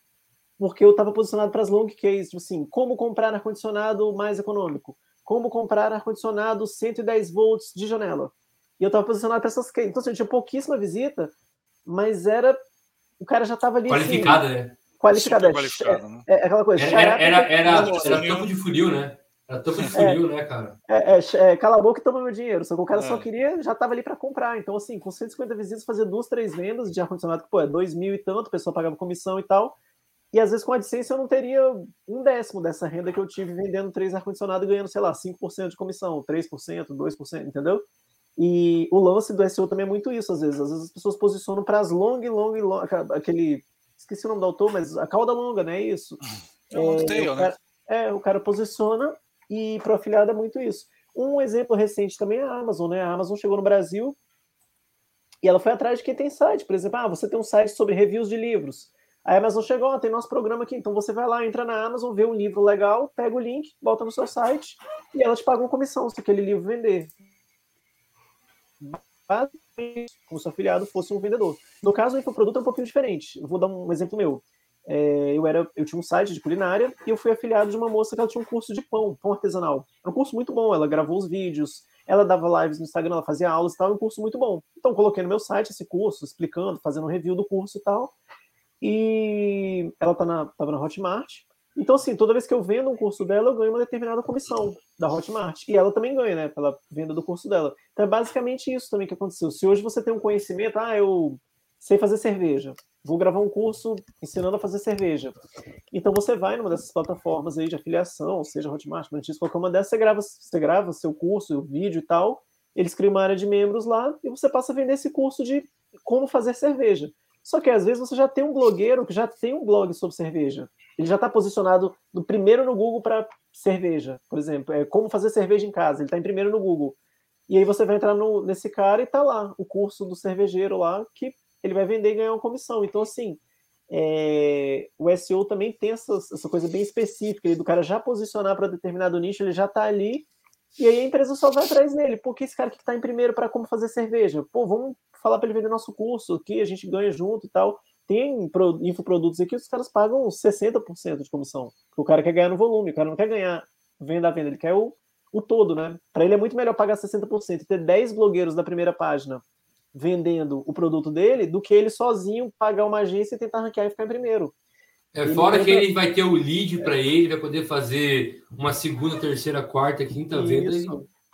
Porque eu estava posicionado para as long cases, tipo assim, como comprar ar-condicionado mais econômico? Como comprar ar-condicionado 110 volts de janela? E eu estava posicionado para essas cases. Então, assim, eu tinha pouquíssima visita, mas era. O cara já estava ali. Qualificado, assim, né? Qualificado, é, qualificado, né? é, é, aquela coisa. Era, era, era, era, era topo de funil, né? Era topo de é. funil, é, né, cara? É, é, é, cala a boca e toma meu dinheiro. Só que o cara só queria, já tava ali para comprar. Então, assim, com 150 visitas, fazer duas, três vendas de ar-condicionado, que, pô, é dois mil e tanto, a pessoa pagava comissão e tal. E às vezes com a AdSense eu não teria um décimo dessa renda que eu tive vendendo três ar-condicionado e ganhando, sei lá, 5% de comissão, 3%, 2%, entendeu? E o lance do SEO também é muito isso, às vezes. Às vezes as pessoas posicionam para as long, long, long, aquele. Esqueci o nome do autor, mas a cauda longa, né? Isso. É, é, tail, né? é, o cara posiciona e para o afiliado é muito isso. Um exemplo recente também é a Amazon, né? A Amazon chegou no Brasil e ela foi atrás de quem tem site. Por exemplo, ah, você tem um site sobre reviews de livros. A Amazon chegou, tem nosso programa aqui, então você vai lá, entra na Amazon, vê um livro legal, pega o link, bota no seu site e ela te paga uma comissão se aquele livro vender. Como se o afiliado fosse um vendedor. No caso, o infoproduto é um pouquinho diferente. Vou dar um exemplo meu. É, eu, era, eu tinha um site de culinária e eu fui afiliado de uma moça que ela tinha um curso de pão, pão artesanal. Era um curso muito bom, ela gravou os vídeos, ela dava lives no Instagram, ela fazia aulas e tal, um curso muito bom. Então, coloquei no meu site esse curso, explicando, fazendo um review do curso e tal. E ela tá na, tava na Hotmart. Então, assim, toda vez que eu vendo um curso dela, eu ganho uma determinada comissão da Hotmart. E ela também ganha, né, pela venda do curso dela. Então, é basicamente isso também que aconteceu. Se hoje você tem um conhecimento, ah, eu sei fazer cerveja. Vou gravar um curso ensinando a fazer cerveja. Então você vai numa dessas plataformas aí de afiliação, seja Hotmart, Monetize, qualquer uma dessas, você grava, você grava seu curso, o vídeo e tal, eles criam uma área de membros lá e você passa a vender esse curso de como fazer cerveja. Só que às vezes você já tem um blogueiro que já tem um blog sobre cerveja. Ele já está posicionado no primeiro no Google para cerveja, por exemplo. É como fazer cerveja em casa. Ele está em primeiro no Google. E aí você vai entrar no, nesse cara e tá lá o curso do cervejeiro lá que ele vai vender e ganhar uma comissão. Então, assim, é, o SEO também tem essa, essa coisa bem específica, do cara já posicionar para determinado nicho, ele já está ali, e aí a empresa só vai atrás dele. Pô, que esse cara que está em primeiro para como fazer cerveja? Pô, vamos falar para ele vender nosso curso aqui, a gente ganha junto e tal. Tem infoprodutos aqui, os caras pagam 60% de comissão. O cara quer ganhar no volume, o cara não quer ganhar venda a venda, ele quer o, o todo, né? Para ele é muito melhor pagar 60% e ter 10 blogueiros da primeira página vendendo o produto dele do que ele sozinho pagar uma agência e tentar ranquear e ficar em primeiro. É ele fora que ele vai ter o lead para ele, vai poder fazer uma segunda, terceira, quarta, quinta venda, ele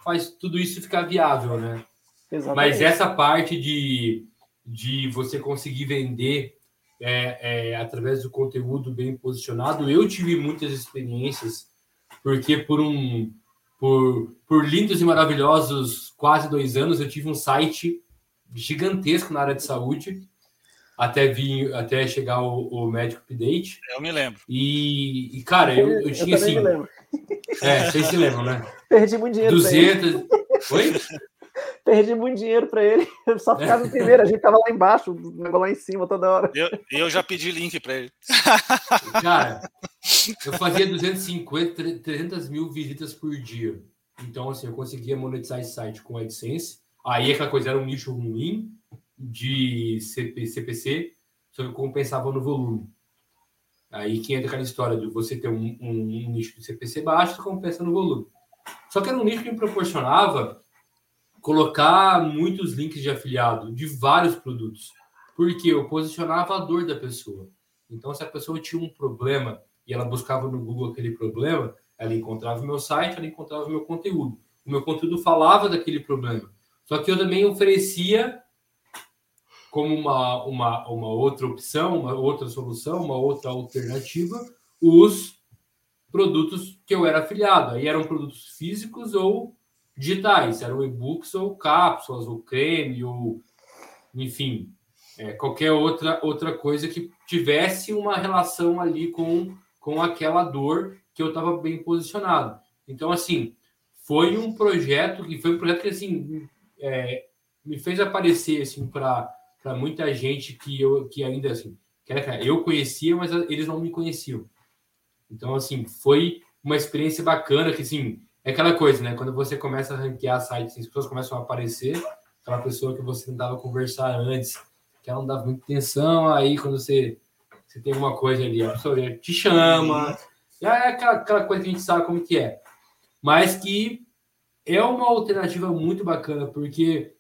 faz tudo isso ficar viável, né? Exatamente. Mas essa parte de, de você conseguir vender é, é, através do conteúdo bem posicionado, eu tive muitas experiências, porque por um por, por lindos e maravilhosos quase dois anos eu tive um site gigantesco na área de saúde até vir até chegar o, o médico update. Eu me lembro. E, e cara, eu, eu, eu tinha assim. É, vocês se lembram, né? Perdi muito dinheiro. 200. Oi? Perdi muito dinheiro para ele. Eu só ficava em primeiro, a gente tava lá embaixo, o lá em cima toda hora. Eu, eu já pedi link para ele. Cara, eu fazia 250, 300 mil visitas por dia. Então, assim, eu conseguia monetizar esse site com AdSense Aí aquela coisa era um nicho ruim de CP, CPC, só que compensava no volume. Aí que entra aquela história de você ter um, um, um nicho de CPC baixo, compensa no volume. Só que era um nicho que me proporcionava colocar muitos links de afiliado de vários produtos, porque eu posicionava a dor da pessoa. Então, se a pessoa tinha um problema e ela buscava no Google aquele problema, ela encontrava o meu site, ela encontrava o meu conteúdo. O meu conteúdo falava daquele problema. Só que eu também oferecia como uma, uma, uma outra opção, uma outra solução, uma outra alternativa, os produtos que eu era afiliado. Aí eram produtos físicos ou digitais, eram e-books ou cápsulas, ou creme, ou enfim, é, qualquer outra, outra coisa que tivesse uma relação ali com, com aquela dor que eu estava bem posicionado. Então, assim, foi um projeto que foi um projeto que assim é, me fez aparecer assim para muita gente que eu que ainda assim que era, eu conhecia, mas eles não me conheciam. Então assim foi uma experiência bacana que assim é aquela coisa, né? Quando você começa a ranquear sites, as pessoas começam a aparecer, aquela pessoa que você tentava conversar antes, que ela não dava muita atenção, aí quando você você tem uma coisa ali, a pessoa te chama, é aquela, aquela coisa que a gente sabe como que é. Mas que é uma alternativa muito bacana, porque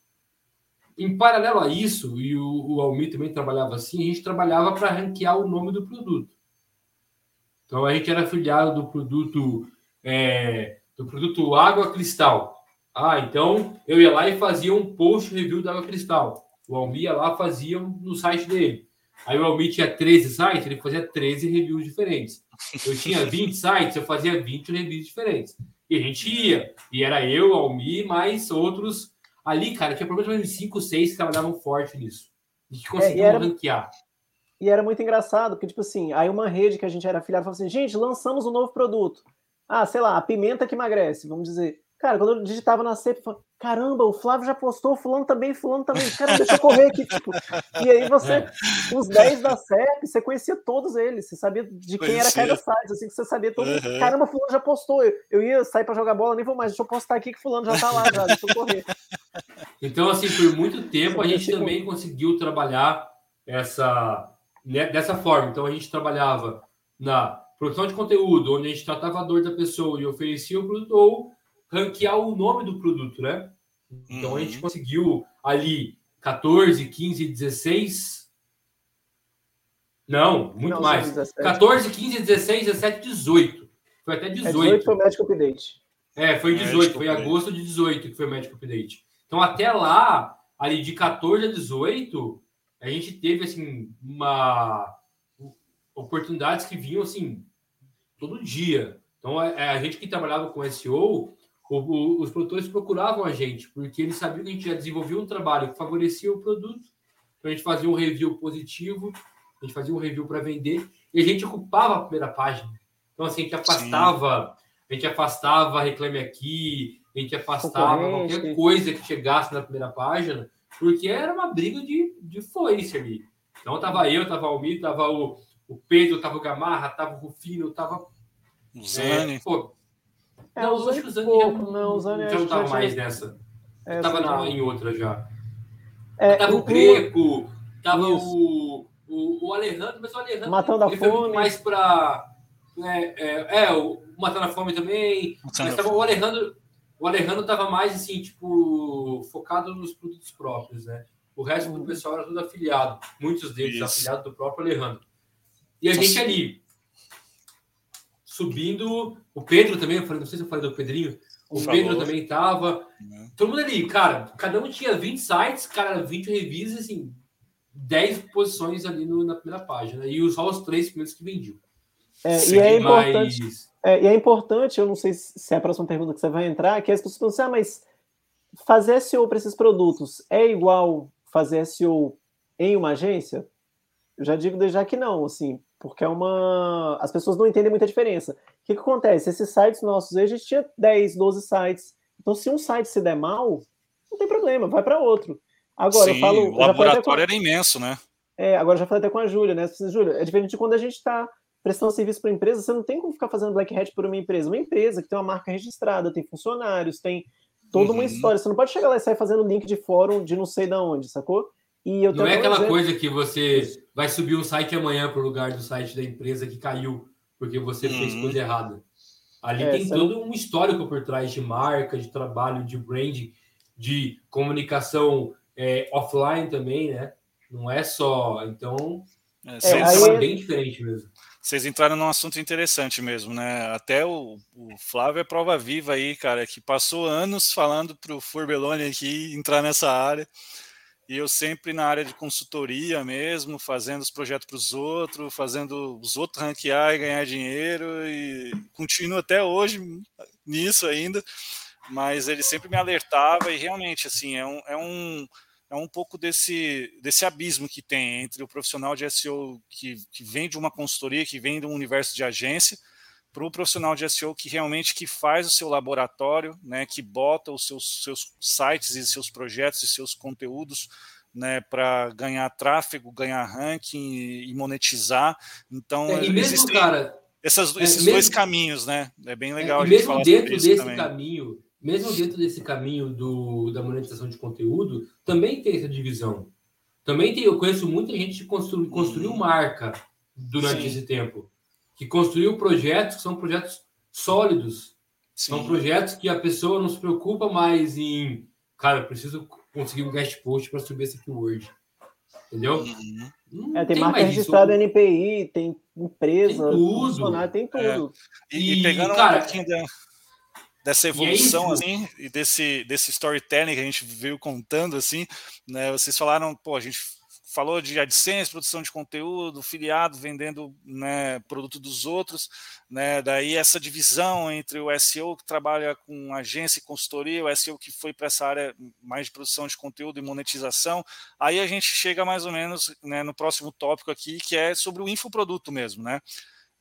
em paralelo a isso, e o, o Almir também trabalhava assim, a gente trabalhava para ranquear o nome do produto. Então a gente era afiliado do produto é, do produto água cristal. Ah, então eu ia lá e fazia um post review da água cristal. O Almir ia lá fazia no site dele. Aí o Almir tinha 13 sites, ele fazia 13 reviews diferentes. Eu tinha 20 sites, eu fazia 20 reviews diferentes. E a gente ia. E era eu, Almi, mais outros. Ali, cara, tinha menos 5, 6 que trabalhavam forte nisso. A gente conseguiu é, era... ranquear. E era muito engraçado, porque, tipo assim, aí uma rede que a gente era afiliado falou assim: gente, lançamos um novo produto. Ah, sei lá, a pimenta que emagrece, vamos dizer. Cara, quando eu digitava na CEP, eu falava, caramba, o Flávio já postou, fulano também, fulano também. Cara, deixa eu correr aqui. Tipo. E aí você, é. os 10 da CEP, você conhecia todos eles, você sabia de quem conhecia. era cada site, assim, que você sabia todo uhum. Caramba, fulano já postou. Eu, eu ia sair para jogar bola, nem vou mais, deixa eu postar aqui que fulano já tá lá, já, deixa eu correr. Então, assim, por muito tempo a gente também conseguiu trabalhar essa né, dessa forma. Então a gente trabalhava na produção de conteúdo, onde a gente tratava a dor da pessoa e oferecia o produto, ou ranquear o nome do produto, né? Então uhum. a gente uhum. conseguiu ali 14, 15, 16. Não, muito Não, mais. 17. 14, 15, 16, 17, 18. Foi até 18. É 18 foi o Médico Update. É, foi 18, Médico foi update. agosto de 18 que foi o Médico Update. Então até lá, ali de 14 a 18, a gente teve assim uma oportunidades que vinham assim todo dia. Então a, é, a gente que trabalhava com SEO, o, o, os produtores procuravam a gente porque eles sabiam que a gente já desenvolvia um trabalho que favorecia o produto. Então a gente fazia um review positivo, a gente fazia um review para vender e a gente ocupava a primeira página. Então assim a gente afastava, Sim. a gente afastava reclame aqui, a gente afastava qualquer coisa que chegasse na primeira página, porque era uma briga de, de foice ali. Então tava eu, tava o Almir, tava o, o Pedro, tava o Gamarra, tava o Rufino, tava. O Zane. É, pô, é, não, o Zane, Zane pouco, não, o Zane já não tava mais nessa. É, tava na, em outra já. É, tava o, o Greco, tava o, o, o Alejandro, mas o Alejandro Matando a fome. mais para é, é, é, o Matando a Fome também. Matando mas tava o Alejandro. O Alejandro estava mais assim, tipo, focado nos produtos próprios, né? O resto do uhum. pessoal era tudo afiliado, muitos deles Isso. afiliados do próprio Alejandro. E a Nossa. gente ali subindo, o Pedro também, eu falei, não sei se eu falei do Pedrinho, o Por Pedro favor. também estava. Uhum. Todo mundo ali, cara, cada um tinha 20 sites, cara, 20 revistas, assim, 10 posições ali no, na primeira página. E só os três primeiros que vendiam. É, e é importante. Mais... É, e é importante, eu não sei se é a próxima pergunta que você vai entrar, que as pessoas pensam, ah, mas fazer SEO para esses produtos é igual fazer SEO em uma agência? Eu já digo desde já que não, assim, porque é uma. As pessoas não entendem muita diferença. O que, que acontece? Esses sites nossos, a gente tinha 10, 12 sites. Então, se um site se der mal, não tem problema, vai para outro. Agora, Sim, eu falo. O laboratório era imenso, né? É, agora já falei até com a Júlia, né? Júlia, é diferente de quando a gente está prestando serviço para empresa, você não tem como ficar fazendo black hat por uma empresa. Uma empresa que tem uma marca registrada, tem funcionários, tem toda uhum. uma história. Você não pode chegar lá e sair fazendo link de fórum de não sei de onde, sacou? E eu não é aquela coisa que você vai subir um site amanhã para o lugar do site da empresa que caiu porque você uhum. fez coisa errada. Ali é, tem todo um histórico por trás de marca, de trabalho, de branding, de comunicação é, offline também, né? Não é só. Então, é, é, é bem diferente mesmo. Vocês entraram num assunto interessante mesmo, né? Até o, o, Flávio é prova viva aí, cara, que passou anos falando para o Furbelone aqui entrar nessa área. E eu sempre na área de consultoria mesmo, fazendo os projetos para os outros, fazendo os outros ranquear e ganhar dinheiro, e continuo até hoje nisso ainda. Mas ele sempre me alertava, e realmente, assim, é um, é um é um pouco desse, desse abismo que tem entre o profissional de SEO que, que vem de uma consultoria, que vem de um universo de agência, para o profissional de SEO que realmente que faz o seu laboratório, né, que bota os seus, seus sites e seus projetos e seus conteúdos né, para ganhar tráfego, ganhar ranking e monetizar. Então, é, e mesmo, cara, essas, esses é, mesmo, dois caminhos, né? É bem legal é, a gente falar dentro desse também. caminho mesmo dentro desse caminho do, da monetização de conteúdo, também tem essa divisão. Também tem, eu conheço muita gente que constru, construiu uhum. marca durante Sim. esse tempo, que construiu projetos que são projetos sólidos. Sim. São projetos que a pessoa não se preocupa mais em, cara, eu preciso conseguir um guest post para subir esse keyword. Entendeu? Uhum. É, tem, tem marca registrada isso. NPI, tem empresa, tem tudo. tem tudo. É. E, e, pegando cara, um pouquinho da dessa evolução e assim e desse desse storytelling que a gente veio contando assim, né? Vocês falaram, pô, a gente falou de AdSense, produção de conteúdo, filiado vendendo né, produto dos outros, né, daí essa divisão entre o SEO que trabalha com agência e consultoria, o SEO que foi para essa área mais de produção de conteúdo e monetização, aí a gente chega mais ou menos né, no próximo tópico aqui, que é sobre o infoproduto mesmo, né?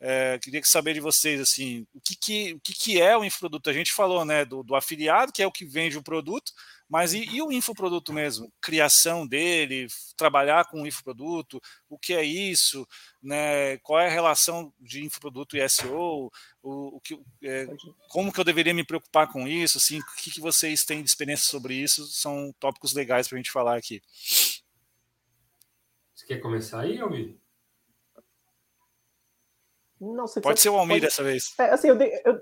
É, queria saber de vocês assim, o que, que, o que, que é o infoproduto? A gente falou né, do, do afiliado, que é o que vende o produto, mas e, e, o infoproduto mesmo? Criação dele, trabalhar com o infoproduto, o que é isso? Né? Qual é a relação de infoproduto e SEO? O, o que, é, como que eu deveria me preocupar com isso? Assim, o que, que vocês têm de experiência sobre isso? São tópicos legais para a gente falar aqui. Você quer começar aí, Almir? Não sei Pode ser o Almir pode... dessa vez. É, assim, eu dei, eu,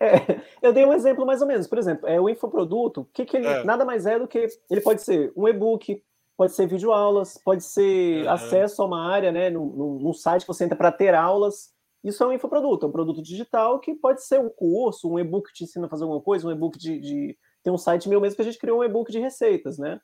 é, eu dei um exemplo mais ou menos. Por exemplo, é, o infoproduto, que, que ele é. nada mais é do que. Ele pode ser um e-book, pode ser videoaulas, pode ser uhum. acesso a uma área, né, num, num site que você entra para ter aulas. Isso é um infoproduto, é um produto digital que pode ser um curso, um e-book que te ensina a fazer alguma coisa, um e-book de, de. Tem um site meu mesmo que a gente criou um e-book de receitas, né?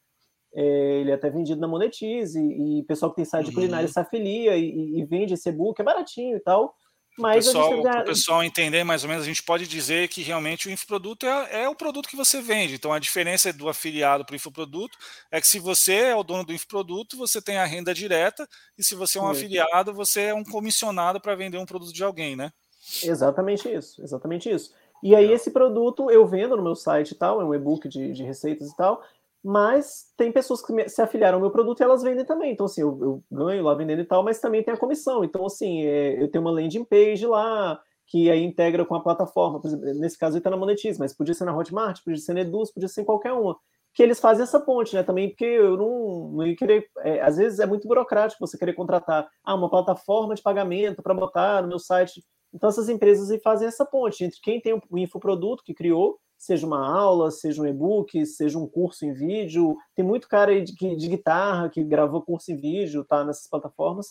é, ele é até vendido na Monetize, e, e pessoal que tem site de culinária uhum. se afilia e, e, vende esse e-book, é baratinho e tal. Mas pessoal, para o pessoal entender mais ou menos, a gente pode dizer que realmente o infoproduto é, é o produto que você vende. Então a diferença do afiliado para o infoproduto é que se você é o dono do infoproduto, você tem a renda direta, e se você é um Sim. afiliado, você é um comissionado para vender um produto de alguém, né? Exatamente isso, exatamente isso. E aí, esse produto eu vendo no meu site e tal, é um e-book de, de receitas e tal, mas tem pessoas que se afiliaram ao meu produto e elas vendem também. Então, assim, eu, eu ganho lá vendendo e tal, mas também tem a comissão. Então, assim, é, eu tenho uma landing page lá, que aí integra com a plataforma. Por exemplo, nesse caso, ele está na Monetize, mas podia ser na Hotmart, podia ser na Eduz, podia ser em qualquer uma. Que eles fazem essa ponte, né? Também porque eu não, não ia querer. É, às vezes é muito burocrático você querer contratar ah, uma plataforma de pagamento para botar no meu site. Então, essas empresas fazem essa ponte entre quem tem o infoproduto que criou seja uma aula, seja um e-book, seja um curso em vídeo. Tem muito cara de, de guitarra que gravou curso em vídeo, tá nessas plataformas.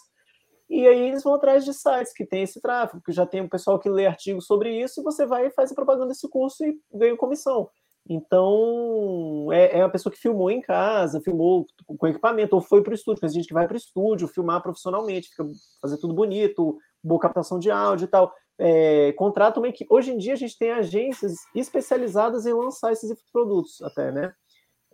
E aí eles vão atrás de sites que tem esse tráfego, que já tem o um pessoal que lê artigos sobre isso, e você vai e faz a propaganda desse curso e ganha comissão. Então, é, é a pessoa que filmou em casa, filmou com equipamento, ou foi para o estúdio, tem gente que vai para o estúdio filmar profissionalmente, fica, fazer tudo bonito, boa captação de áudio e tal é, contratam uma equipe. Hoje em dia a gente tem agências especializadas em lançar esses produtos, até, né?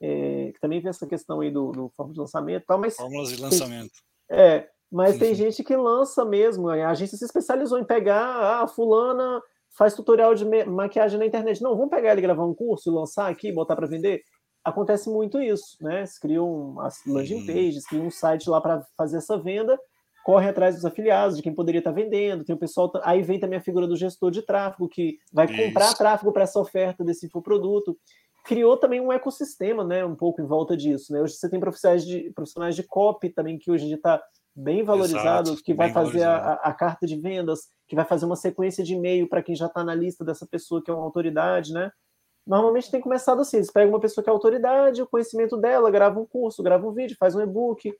É, que também tem essa questão aí do, do forma de lançamento e tal, mas. Fórmulas de lançamento. Tem, é, mas tem gente que lança mesmo. A agência se especializou em pegar ah, a fulana faz tutorial de maquiagem na internet. Não, vamos pegar ele gravar um curso, lançar aqui, botar para vender. Acontece muito isso, né? Eles criam as landing pages, criam um site lá para fazer essa venda corre atrás dos afiliados, de quem poderia estar vendendo, tem o pessoal. Aí vem também a figura do gestor de tráfego, que vai Isso. comprar tráfego para essa oferta desse infoproduto. Criou também um ecossistema, né? Um pouco em volta disso. Né? Hoje você tem profissionais de, profissionais de copy também, que hoje está bem valorizado, Exato, que vai fazer a, a, carta de vendas, que vai fazer uma sequência de e-mail para quem já está na lista dessa pessoa que é uma autoridade, né? Normalmente tem começado assim: eles pegam uma pessoa que é autoridade, o conhecimento dela, grava um curso, grava um vídeo, faz um e-book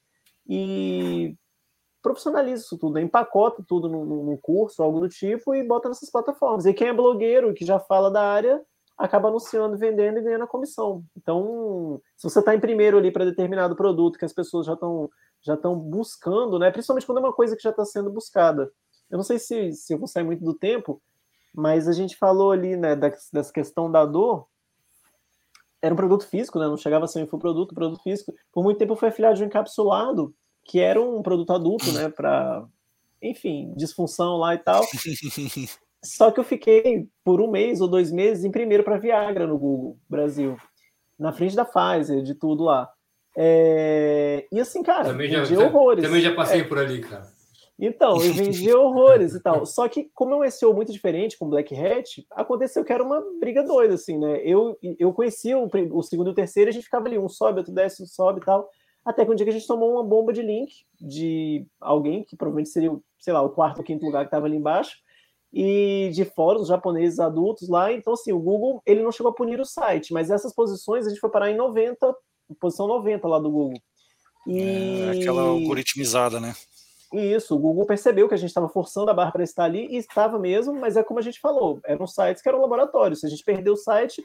e profissionaliza isso tudo, né? empacota tudo num, curso, algo do tipo, e bota nessas plataformas. E quem é blogueiro, que já fala da área, acaba anunciando, vendendo e ganhando a comissão. Então, se você está em primeiro ali para determinado produto que as pessoas já estão já estão buscando, né? Principalmente quando é uma coisa que já está sendo buscada. Eu não sei se, se eu vou sair muito do tempo, mas a gente falou ali, né, dessa questão da dor. Era um produto físico, né? Não chegava a ser um infoproduto, produto físico. Por muito tempo fui afiliado de um encapsulado que era um produto adulto, né, para, enfim, disfunção lá e tal. Só que eu fiquei por um mês ou dois meses em primeiro para Viagra no Google Brasil, na frente da Pfizer, de tudo lá. É... E assim, cara, também já, horrores. Também já passei é... por ali, cara. Então, eu vendi horrores e tal. Só que, como é um SEO muito diferente com Black Hat, aconteceu que era uma briga doida, assim, né? Eu, eu conhecia o, o segundo e o terceiro, a gente ficava ali, um sobe, outro desce, um sobe e tal. Até que um dia que a gente tomou uma bomba de link de alguém, que provavelmente seria, sei lá, o quarto ou quinto lugar que estava ali embaixo, e de fóruns japoneses adultos lá. Então, assim, o Google, ele não chegou a punir o site, mas essas posições a gente foi parar em 90, posição 90 lá do Google. E... É aquela algoritmizada, né? Isso, o Google percebeu que a gente estava forçando a barra para estar ali, e estava mesmo, mas é como a gente falou, eram sites que eram laboratórios. Se a gente perdeu o site,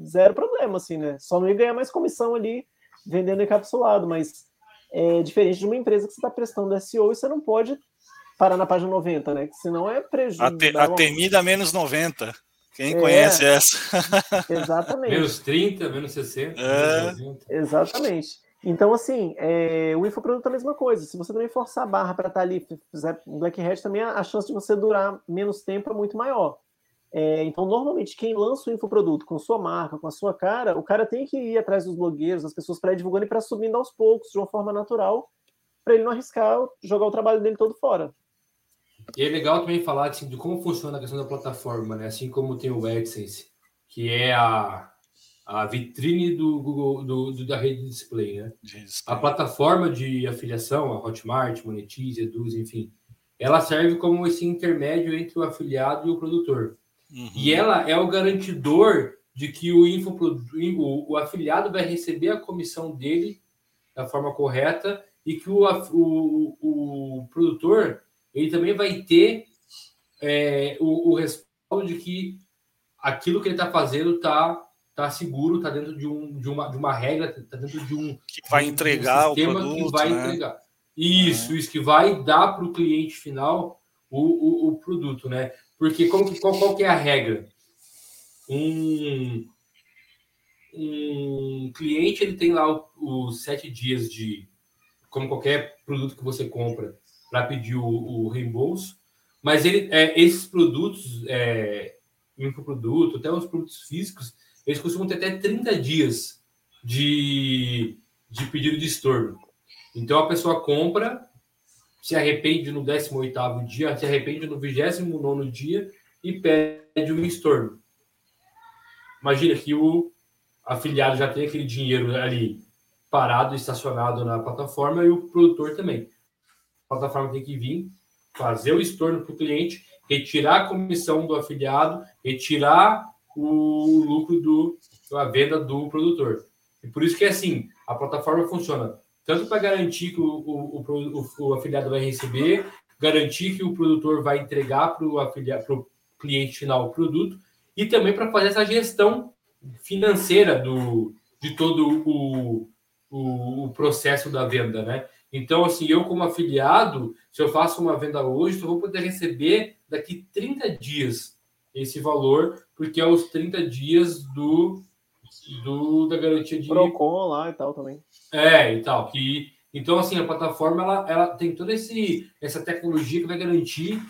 zero problema, assim, né? Só não ia ganhar mais comissão ali vendendo encapsulado, mas é diferente de uma empresa que você está prestando SEO e você não pode parar na página 90, né? Que senão é prejuízo. A, te, a temida menos 90. Quem é, conhece essa? Exatamente. menos 30, menos 60. É. Menos exatamente. Então, assim, é, o infoproduto é a mesma coisa. Se você também forçar a barra para estar tá ali, fizer um Black Hat, também a, a chance de você durar menos tempo é muito maior. É, então, normalmente, quem lança o infoproduto com sua marca, com a sua cara, o cara tem que ir atrás dos blogueiros, das pessoas para ir divulgando e para subindo aos poucos, de uma forma natural, para ele não arriscar jogar o trabalho dele todo fora. E é legal também falar assim, de como funciona a questão da plataforma, né? Assim como tem o AdSense, que é a, a vitrine do Google, do, do da rede de display, né? A plataforma de afiliação, a Hotmart, Monetize, Eduz, enfim, ela serve como esse intermédio entre o afiliado e o produtor. Uhum. E ela é o garantidor de que o, o, o, afiliado vai receber a comissão dele da forma correta e que o, o, o produtor ele também vai ter é, o, o respaldo de que aquilo que ele está fazendo está está seguro, está dentro de, um, de, uma, de uma regra, está dentro de um que vai entregar um o produto, que vai né? entregar. Isso, é. isso que vai dar para o cliente final o, o, o, produto, né? Porque como qual, qual que é a regra? Um, um cliente ele tem lá os sete dias de, como qualquer produto que você compra, para pedir o, o, reembolso, mas ele, é, esses produtos, é, infoproduto, até os produtos físicos, eles costumam ter até 30 dias de, de pedido de estorno. Então a pessoa compra, se arrepende no 18º dia, se arrepende no 29º dia e pede um estorno. Imagina que o afiliado já tem aquele dinheiro ali parado, estacionado na plataforma e o produtor também. A plataforma tem que vir, fazer o estorno para o cliente, retirar a comissão do afiliado, retirar o lucro do a venda do produtor. E por isso que é assim, a plataforma funciona tanto para garantir que o, o, o, o, afiliado vai receber, garantir que o produtor vai entregar para o afiliado, para o cliente final o produto, e também para fazer essa gestão financeira do, de todo o, o, o, processo da venda, né? Então, assim, eu como afiliado, se eu faço uma venda hoje, eu vou poder receber daqui 30 dias esse valor, porque é os 30 dias do, do da garantia de... Procon lá e tal também. É, e tal. Que, então, assim, a plataforma, ela, ela tem toda esse, essa tecnologia que vai garantir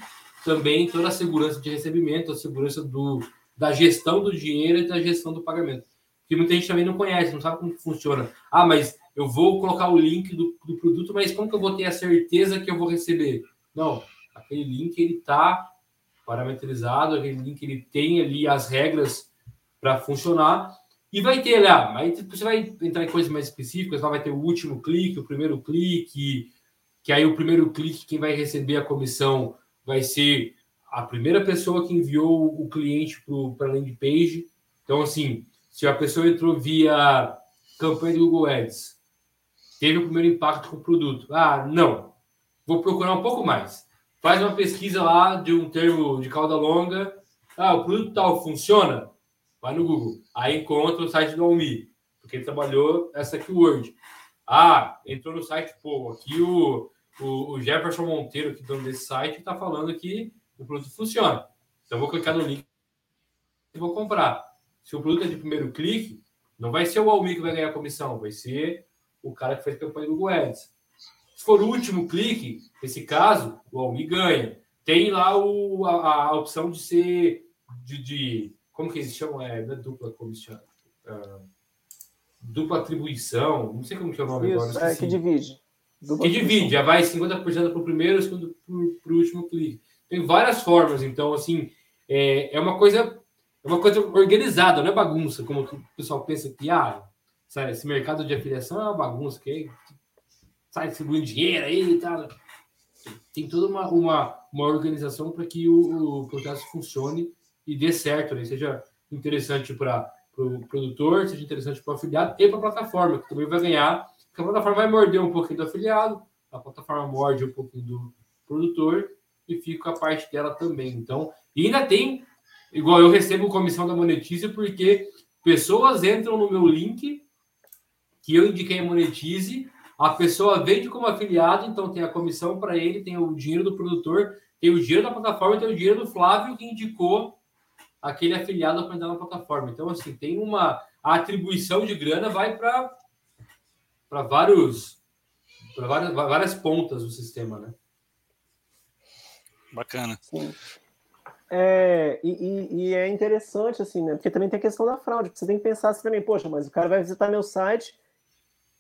também toda a segurança de recebimento, a segurança do, da gestão do dinheiro e da gestão do pagamento. Que muita gente também não conhece, não sabe como funciona. Ah, mas eu vou colocar o link do, do produto, mas como que eu vou ter a certeza que eu vou receber? Não, aquele link ele está parametrizado, aquele link ele tem ali as regras para funcionar e vai ter lá, aí você vai entrar em coisas mais específicas, lá vai ter o último clique, o primeiro clique, que aí o primeiro clique quem vai receber a comissão vai ser a primeira pessoa que enviou o cliente para a landing page. Então, assim, se a pessoa entrou via campanha do Google Ads, teve o primeiro impacto com o produto. Ah, não, vou procurar um pouco mais. Faz uma pesquisa lá de um termo de cauda longa. Ah, o produto tal funciona? Vai no Google. Aí encontra o site do Almi, porque ele trabalhou essa keyword. Ah, entrou no site, pô, aqui o, o, o Jefferson Monteiro, que é dono desse site, está falando que o produto funciona. Então, vou clicar no link e vou comprar. Se o produto é de primeiro clique, não vai ser o Almi que vai ganhar a comissão, vai ser o cara que fez campanha do Google Ads. Se for o último clique, nesse caso, o Almi ganha. Tem lá o, a, a opção de ser de, de, como que eles chamam? É, é dupla comissão. Uh, dupla atribuição, não sei como que é o nome Isso, agora. É, que divide. Dupla que divide, já vai 50% para o primeiro, 50% para o último clique. Tem várias formas, então, assim, é, é uma coisa é uma coisa organizada, não é bagunça, como o pessoal pensa que, ah, sabe, esse mercado de afiliação é uma bagunça, que sai distribuindo dinheiro aí e tal. Tem toda uma, uma, uma organização para que o, o, processo funcione e dê certo, né? seja interessante para o pro produtor, seja interessante para o afiliado e para a plataforma, que também vai ganhar, porque a plataforma vai morder um pouquinho do afiliado, a plataforma morde um pouquinho do produtor e fica a parte dela também. Então, e ainda tem, igual eu recebo comissão da Monetize, porque pessoas entram no meu link que eu indiquei a Monetize, a pessoa vende como afiliado, então tem a comissão para ele, tem o dinheiro do produtor, tem o dinheiro da plataforma, tem o dinheiro do Flávio que indicou aquele afiliado para entrar na plataforma. Então, assim, tem uma a atribuição de grana vai para para vários para várias, várias pontas do sistema, né? Bacana. Sim. É, e, e, é interessante, assim, né? Porque também tem a questão da fraude. Você tem que pensar assim também, poxa, mas o cara vai visitar meu site,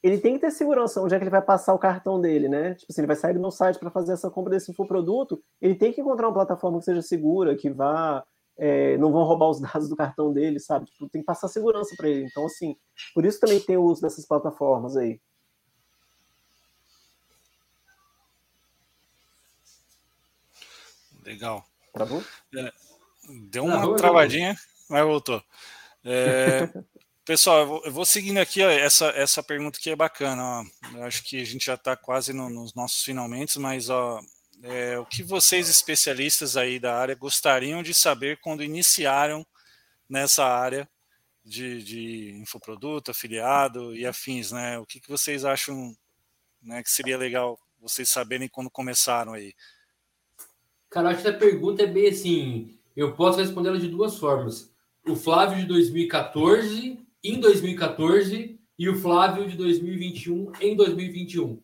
ele tem que ter segurança onde é que ele vai passar o cartão dele, né? Tipo assim, ele vai sair do meu site para fazer essa compra desse produto, ele tem que encontrar uma plataforma que seja segura, que vá. É, não vão roubar os dados do cartão dele, sabe? Tipo, tem que passar segurança para ele. Então, assim, por isso também tem o uso dessas plataformas aí. Legal. Travou? É, deu uma travadinha, mas voltou. É, Pessoal, eu vou, eu vou, seguindo aqui ó, essa, essa pergunta que é bacana. Ó. Eu acho que a gente já está quase no, nos nossos finalmente, mas ó, é, o que vocês, especialistas aí da área, gostariam de saber quando iniciaram nessa área de, de infoproduto, afiliado e afins, né? O que, que vocês acham né, que seria legal vocês saberem quando começaram aí? Cara, acho que a pergunta é bem assim. Eu posso responder ela de duas formas. O Flávio de 2014, em 2014, e o Flávio de 2021, em 2021.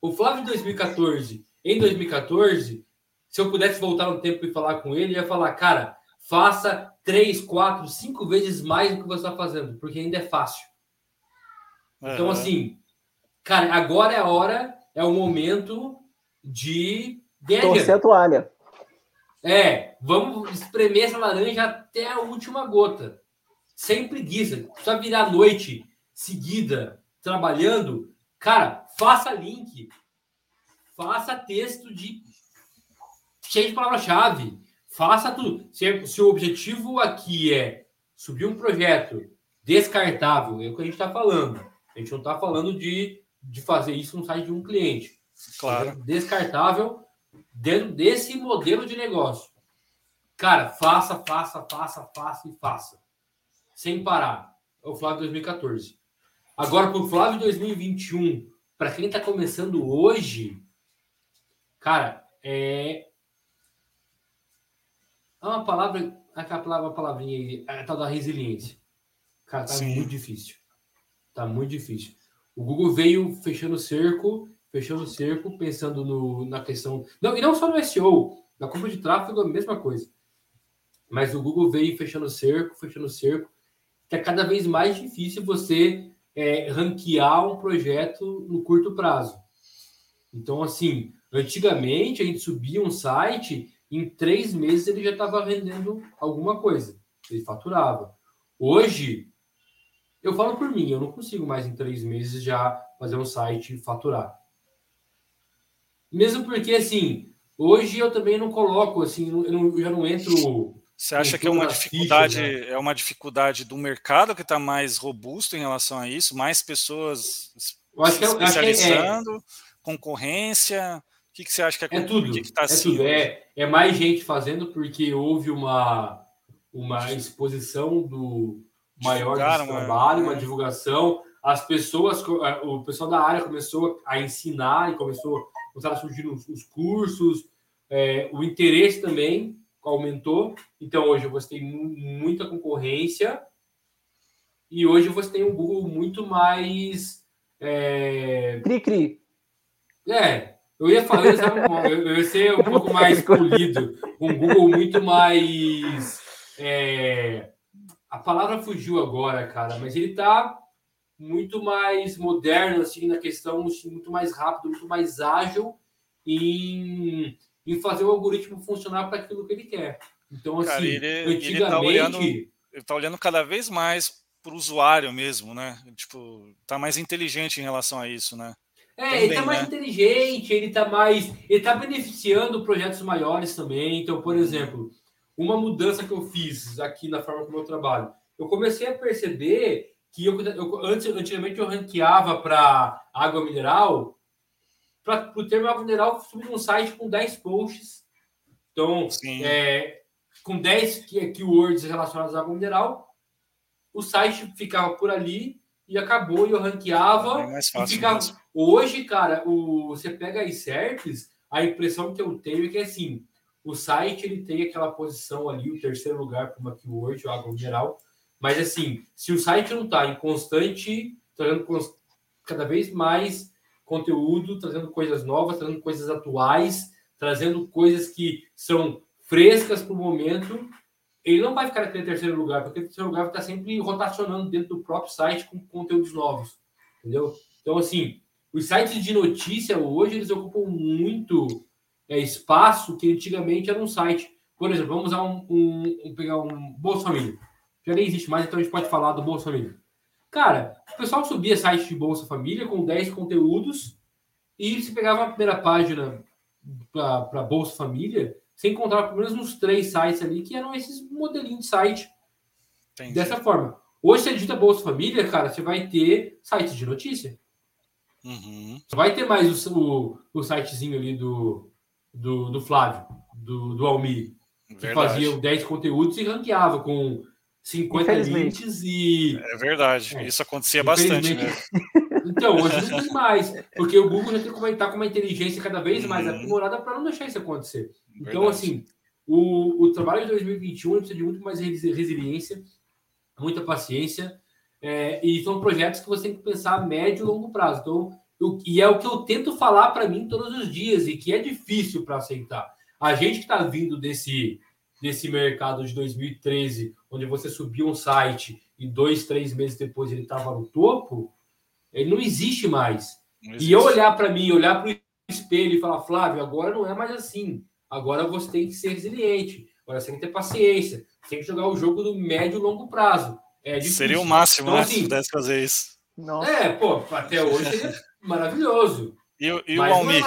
O Flávio de 2014, em 2014, se eu pudesse voltar no tempo e falar com ele, ia falar, cara, faça três, quatro, cinco vezes mais do que você está fazendo, porque ainda é fácil. Uhum. Então, assim, cara, agora é a hora, é o momento de ganhar Torcer a toalha. É, vamos espremer essa laranja até a última gota. Sem preguiça. Só virar noite seguida trabalhando, cara, faça link. Faça texto de cheio de palavra-chave. Faça tudo. Se, se, o objetivo aqui é subir um projeto descartável, é o que a gente está falando. A gente não está falando de, de fazer isso no site de um cliente. Claro. É descartável dentro desse modelo de negócio. Cara, faça, faça, faça, faça e faça. Sem parar. É o Flávio 2014. Agora, para o Flávio 2021, para quem está começando hoje, cara, é é uma palavra, aquela palavra, palavrinha aí, a tal da resiliência. Cara, tá Sim. muito difícil. Tá muito difícil. O Google veio fechando o cerco, fechando o cerco, pensando no, na questão. Não, e não só no SEO, na compra de tráfego, a mesma coisa. Mas o Google veio fechando o cerco, fechando o cerco, que é cada vez mais difícil você é, ranquear um projeto no curto prazo. Então, assim, antigamente a gente subia um site em três meses ele já estava vendendo alguma coisa, ele faturava. Hoje, eu falo por mim, eu não consigo mais em três meses já fazer um site faturar. Mesmo porque, assim, hoje eu também não coloco, assim, eu, não, eu já não entro. Você acha que é uma dificuldade, né? é uma dificuldade do mercado que está mais robusto em relação a isso, mais pessoas eu acho que é, especializando, é, concorrência? Que, que você acha que é, é tudo? Que que tá é assim tudo. É, é mais gente fazendo porque houve uma, uma exposição do maior desse trabalho, uma, uma divulgação. As pessoas, o pessoal da área começou a ensinar e começou a surgir os, os cursos, é, o interesse também aumentou. Então hoje você tem muita concorrência e hoje você tem um Google muito mais é... cri cri. É, eu ia falar, eu ia ser um pouco mais polido, um Google muito mais. É... A palavra fugiu agora, cara, mas ele tá muito mais moderno, assim, na questão, assim, muito mais rápido, muito mais ágil em, em fazer o algoritmo funcionar para aquilo que ele quer. Então, assim, cara, ele, antigamente. Ele tá, olhando, ele tá olhando cada vez mais para o usuário mesmo, né? Tipo, tá mais inteligente em relação a isso, né? É, também, ele tá mais né? inteligente, ele tá mais. Ele tá beneficiando projetos maiores também. Então, por exemplo, uma mudança que eu fiz aqui na forma como eu trabalho, eu comecei a perceber que eu, eu antes, antigamente eu ranqueava para água mineral, para o termo água mineral, subir um site com 10 posts. Então, é, com 10 keywords relacionados à água mineral, o site ficava por ali e acabou e eu ranqueava. É mais fácil. Ficava... Hoje, cara, o... você pega aí certos, a impressão que eu tenho é que assim, o site ele tem aquela posição ali, o terceiro lugar para uma keyword, o água geral. Mas assim, se o site não está em constante, trazendo cada vez mais conteúdo, trazendo coisas novas, trazendo coisas atuais, trazendo coisas que são frescas para o momento, ele não vai ficar naquele terceiro lugar, porque o terceiro lugar vai estar sempre rotacionando dentro do próprio site com conteúdos novos, entendeu? Então, assim, os sites de notícia hoje, eles ocupam muito é, espaço que antigamente era um site. Por exemplo, vamos usar um, um, um, pegar um Bolsa Família. Já nem existe mais, então a gente pode falar do Bolsa Família. Cara, o pessoal subia site de Bolsa Família com 10 conteúdos e se pegava a primeira página para Bolsa Família, você encontrava pelo menos uns três sites ali que eram esses modelinhos de site. Entendi. Dessa forma. Hoje, você digita Bolsa Família, cara, você vai ter sites de notícia. Uhum. Vai ter mais o, o, o sitezinho ali do, do, do Flávio, do, do Almir, que fazia 10 conteúdos e ranqueava com 50 links e. É verdade, é. isso acontecia bastante. Né? Então, hoje não tem mais, porque o Google já tem que comentar com uma inteligência cada vez mais uhum. aprimorada para não deixar isso acontecer. Então, verdade. assim, o, o trabalho de 2021 precisa de muito mais resiliência, muita paciência, é, e são projetos que você tem que pensar a médio e longo prazo. Então, eu, e é o que eu tento falar para mim todos os dias, e que é difícil para aceitar. A gente que está vindo desse, desse mercado de 2013, onde você subia um site e dois, três meses depois ele estava no topo, ele não existe mais. Não existe. E eu olhar para mim, olhar para o espelho e falar, Flávio, agora não é mais assim. Agora você tem que ser resiliente. Agora você tem que ter paciência. Você tem que jogar o jogo do médio e longo prazo. É Seria o máximo, então, né? Assim, se pudesse fazer isso. Nossa. É, pô, até hoje seria maravilhoso. E, e o Almir?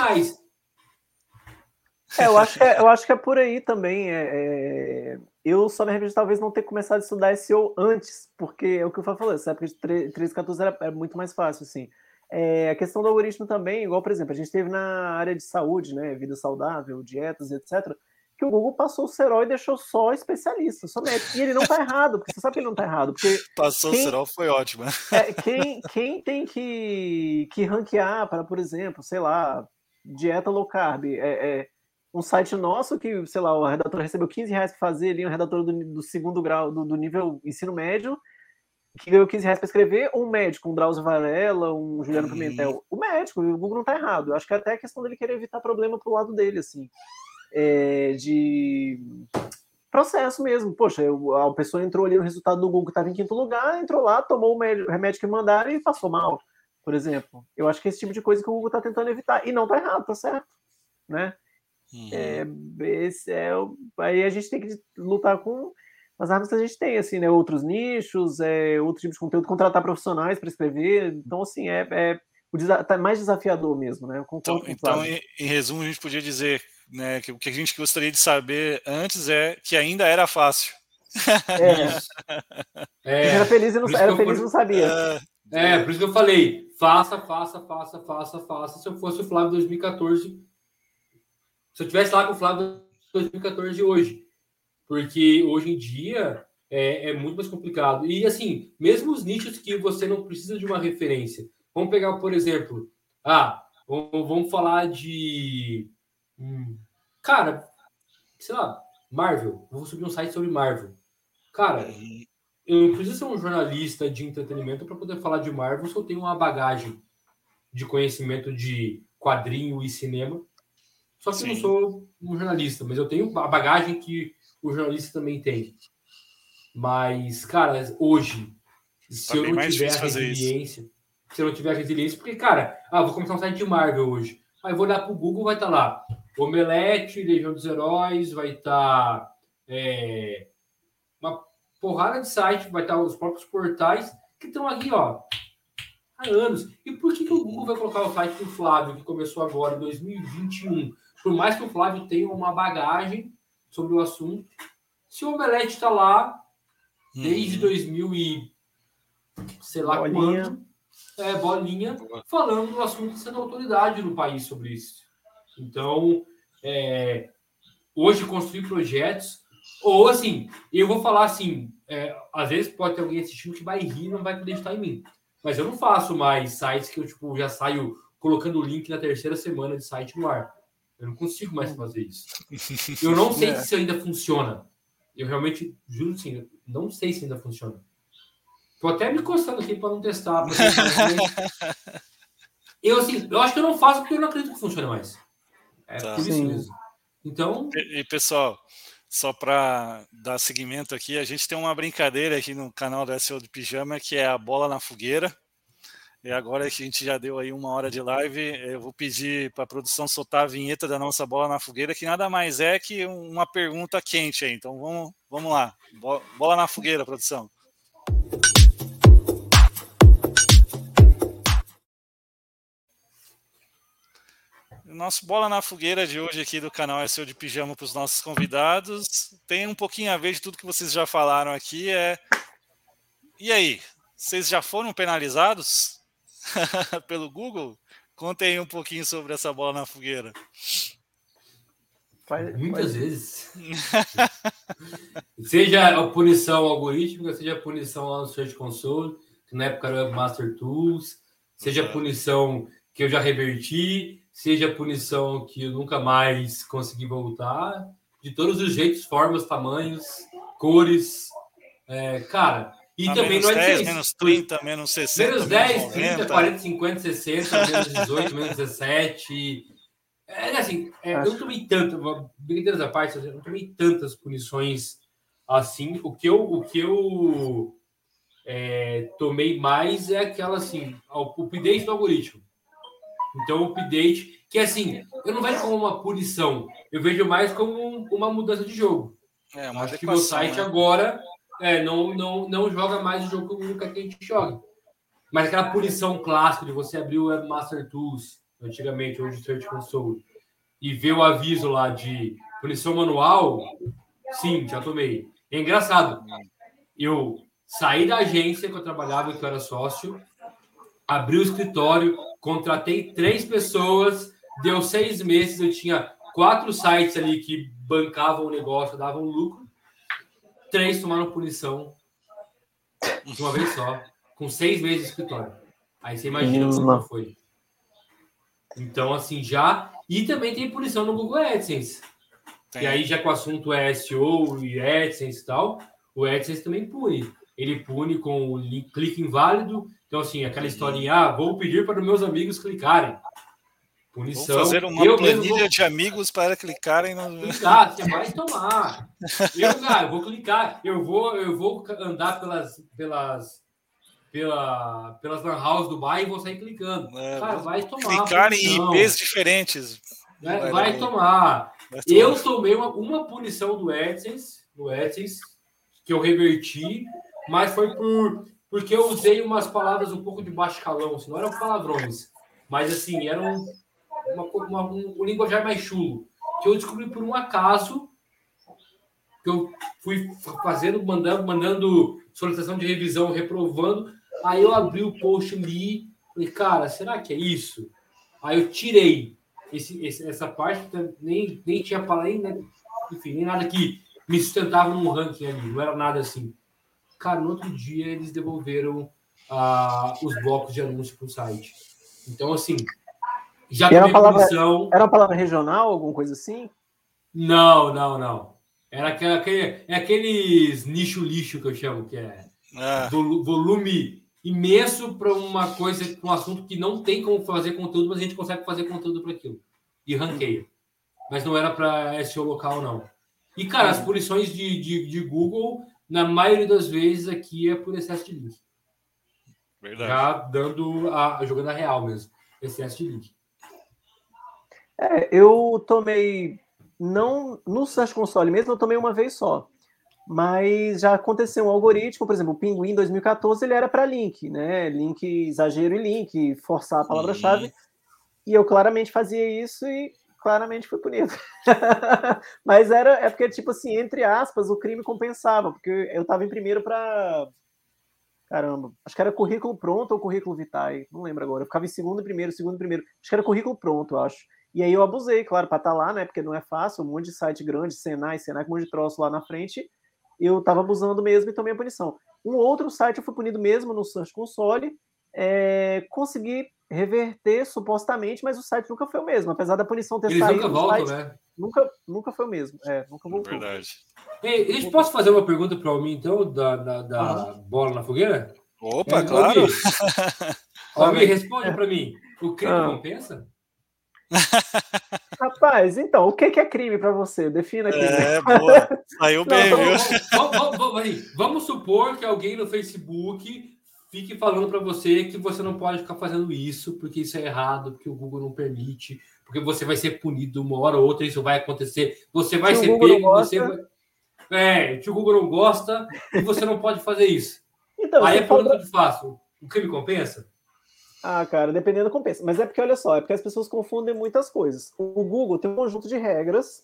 É, é, eu acho que é, eu acho que é por aí também. É, é... Eu só me arrependo talvez não ter começado a estudar SEO antes, porque é o que eu falei, essa época de 13, 14 era, era muito mais fácil, assim. É, a questão do algoritmo também, igual, por exemplo, a gente teve na área de saúde, né, vida saudável, dietas, etc., que o Google passou o cerol e deixou só especialista, só médico. E ele não tá errado, porque você sabe que ele não tá errado. Porque passou quem, o cerol foi ótimo. É, quem, quem tem que, que ranquear para, por exemplo, sei lá, dieta low carb, é, é, um site nosso que, sei lá, o redator recebeu 15 reais para fazer ali, um redator do, do segundo grau, do, do, nível ensino médio, que ganhou 15 reais para escrever, um médico, um Drauzio Varela, um Juliano uhum. Pimentel. O médico, o Google não tá errado. Eu acho que é até a questão dele querer evitar problema pro lado dele, assim. É, de processo mesmo. Poxa, eu, a pessoa entrou ali no resultado do Google que estava em quinto lugar, entrou lá, tomou o remédio que mandaram e passou mal, por exemplo. Eu acho que é esse tipo de coisa que o Google está tentando evitar. E não tá errado, tá certo. Né? Uhum. É, é, aí a gente tem que lutar com as armas que a gente tem, assim, né? Outros nichos, é, outro tipo de conteúdo, contratar profissionais para escrever. Então, assim, é, é o tá mais desafiador mesmo, né? então, então em, em, resumo, a gente podia dizer né, que o que a gente gostaria de saber antes é que ainda era fácil. É. é. Era feliz e não, era feliz eu, não sabia. É, é, por isso que eu falei, faça, faça, faça, faça, faça. Se eu fosse o Flávio 2014, se eu tivesse lá com o Flávio 2014 hoje. Porque hoje em dia é, é, muito mais complicado. E assim, mesmo os nichos que você não precisa de uma referência. Vamos pegar, por exemplo, ah, vamos falar de. Hum, cara, sei lá, Marvel. Vou subir um site sobre Marvel. Cara, eu não preciso ser um jornalista de entretenimento para poder falar de Marvel se eu tenho uma bagagem de conhecimento de quadrinho e cinema só que Sim. eu não sou um jornalista, mas eu tenho a bagagem que o jornalista também tem. Mas, cara, hoje, se tá eu não tiver resiliência, isso. se eu não tiver resiliência, porque, cara, ah, vou começar um site de Marvel hoje. Aí vou olhar para o Google, vai estar tá lá Omelete, Legião dos Heróis, vai estar tá, é, uma porrada de site, vai estar tá os próprios portais que estão aqui, ó, há anos. E por que, que o Google vai colocar o site do Flávio, que começou agora, em 2021? por mais que o Flávio tenha uma bagagem sobre o assunto, se o Omelete está lá desde uhum. 2000 e sei lá bolinha. quando, é, bolinha, falando do assunto sendo autoridade no país sobre isso. Então, é, hoje construir projetos, ou assim, eu vou falar assim, é, às vezes pode ter alguém assistindo que vai rir e não vai acreditar em mim. Mas eu não faço mais sites que eu tipo, já saio colocando o link na terceira semana de site no ar. Eu não consigo mais fazer isso. Eu não sei é. se ainda funciona. Eu realmente, juro sim, não sei se ainda funciona. Tô até me coçando aqui para não testar. eu, assim, eu acho que eu não faço porque eu não acredito que funcione mais. É tá. por isso mesmo. Então. E, e pessoal, só para dar seguimento aqui, a gente tem uma brincadeira aqui no canal da SEO de Pijama que é a bola na fogueira. E agora que a gente já deu aí uma hora de live, eu vou pedir para a produção soltar a vinheta da nossa bola na fogueira, que nada mais é que uma pergunta quente aí. Então vamos, vamos lá. Bola na fogueira, produção. Nosso Bola na Fogueira de hoje aqui do canal é seu de pijama para os nossos convidados. Tem um pouquinho a ver de tudo que vocês já falaram aqui. É... E aí, vocês já foram penalizados? pelo Google? Contem um pouquinho sobre essa bola na fogueira. Muitas vezes. seja a punição algorítmica, seja a punição lá no Search Console, que na época era Master Tools, seja a punição que eu já reverti, seja a punição que eu nunca mais consegui voltar, de todos os jeitos, formas, tamanhos, cores. É, cara, e Ah, também menos não é 10, dizer menos 30, menos 60, Menos 10, 90. 30, 40, 50, 60, menos 18, menos 17. É assim, é, eu não tomei tanto, brincadeiras à parte, eu não tomei tantas punições assim. O que eu, o que eu é, tomei mais é aquela assim, o update do algoritmo. Então, o update, que assim, eu não vejo como uma punição, eu vejo mais como um- uma mudança de jogo. É, uma Acho que meu site né? agora é, não, não, não joga mais o jogo que nunca que a gente joga. Mas aquela punição clássica de você abrir o Webmaster Tools, antigamente, hoje Search Console, e ver o aviso lá de punição manual, sim, já tomei. É engraçado. Eu saí da agência que eu trabalhava, que eu era sócio, abri o escritório, contratei três pessoas, deu seis meses, eu tinha quatro sites ali que bancavam o negócio, davam lucro. Três tomaram punição de uma vez só, com seis meses de escritório. Aí você imagina Hum, como foi. Então, assim, já. E também tem punição no Google AdSense. Tem. E aí, já que o assunto é SEO e AdSense e tal, o AdSense também pune. Ele pune com o link, clique inválido. Então, assim, aquela historinha, ah, vou pedir para os meus amigos clicarem. Vou Punição. fazer uma eu planilha vou de amigos para clicarem no. clicar, você vai tomar. Eu, cara, eu vou clicar, eu vou, eu vou andar pelas, pelas, pela, pelas lan house do bairro e vou sair clicando. É, Cara, vai tomar. clicar em. IPs diferentes. Vai, Vai tomar. Vai tomar. Eu tomei uma, uma punição do AdSense, do AdSense, que eu reverti, mas foi por porque eu usei umas palavras um pouco de baixo calão, assim, não eram palavrões, mas assim, eram uma, uma, um, um linguajar mais chulo, que eu descobri por um acaso, que eu fui fazendo, mandando, mandando solicitação de revisão, reprovando, aí eu abri o post li, falei, cara, será que é isso? Aí eu tirei esse, esse- essa parte, nem, nem tinha palavra, nem, né, enfim, nem nada que me sustentava num ranking ali, não era nada assim. Cara, no outro dia eles devolveram ah, os blocos de anúncio para o site. Então, assim, já era uma palavra- punição. Era uma palavra regional, alguma coisa assim? Não, não, não. Era aquele, aquele- é aqueles nicho lixo que eu chamo, que é Ah, volu- volume imenso para uma coisa, pra um assunto que não tem como fazer conteúdo, mas a gente consegue fazer conteúdo para aquilo. E ranqueia. Mas não era para SEO local, não. E, cara, as punições de, de, de Google, na maioria das vezes, aqui é por excesso de link. verdade. Já dando a jogando a real mesmo. Excesso de link. É, eu tomei, não no Search Console mesmo, eu tomei uma vez só. Mas já aconteceu um algoritmo, por exemplo, o Pinguim 2014, ele era para link, né? Link, exagero e link, forçar a palavra-chave. E eu claramente fazia isso e claramente fui punido. Mas era, é porque, tipo assim, entre aspas, o crime compensava, porque eu estava em primeiro para. Caramba, acho que era currículo pronto ou currículo vitae, não lembro agora. Eu ficava em segundo e primeiro, segundo e primeiro. Acho que era currículo pronto, eu acho. E aí eu abusei, claro, para estar lá, né? Porque não é fácil, um monte de site grande, Senai, Senai, com um monte de troço lá na frente. Eu tava abusando mesmo e tomei a punição. Um outro site eu fui punido mesmo no Search Console. É, consegui reverter supostamente, mas o site nunca foi o mesmo. Apesar da punição ter Eles saído, nunca voltam, site né? nunca, nunca foi o mesmo. É, nunca voltou. Verdade. Ei, eu posso fazer uma pergunta para o mim, então, da, da, da bola na fogueira? Opa, É, claro. Almir, Almir, responde para mim. O crime Ah. compensa? Rapaz, então, o que é crime para você? Defina aqui. É, boa. Saiu bem, Não, viu? Vamos, vamos- vamos- vamos supor que alguém no Facebook fique falando para você que você não pode ficar fazendo isso, porque isso é errado, porque o Google não permite, porque você vai ser punido uma hora ou outra, isso vai acontecer, você vai Se ser pego, você vai... É, que o Google não gosta e você não pode fazer isso. Então, Aí que eu te faço, o crime compensa? Ah, cara, dependendo compensa. Mas é porque, olha só, é porque as pessoas confundem muitas coisas. O Google tem um conjunto de regras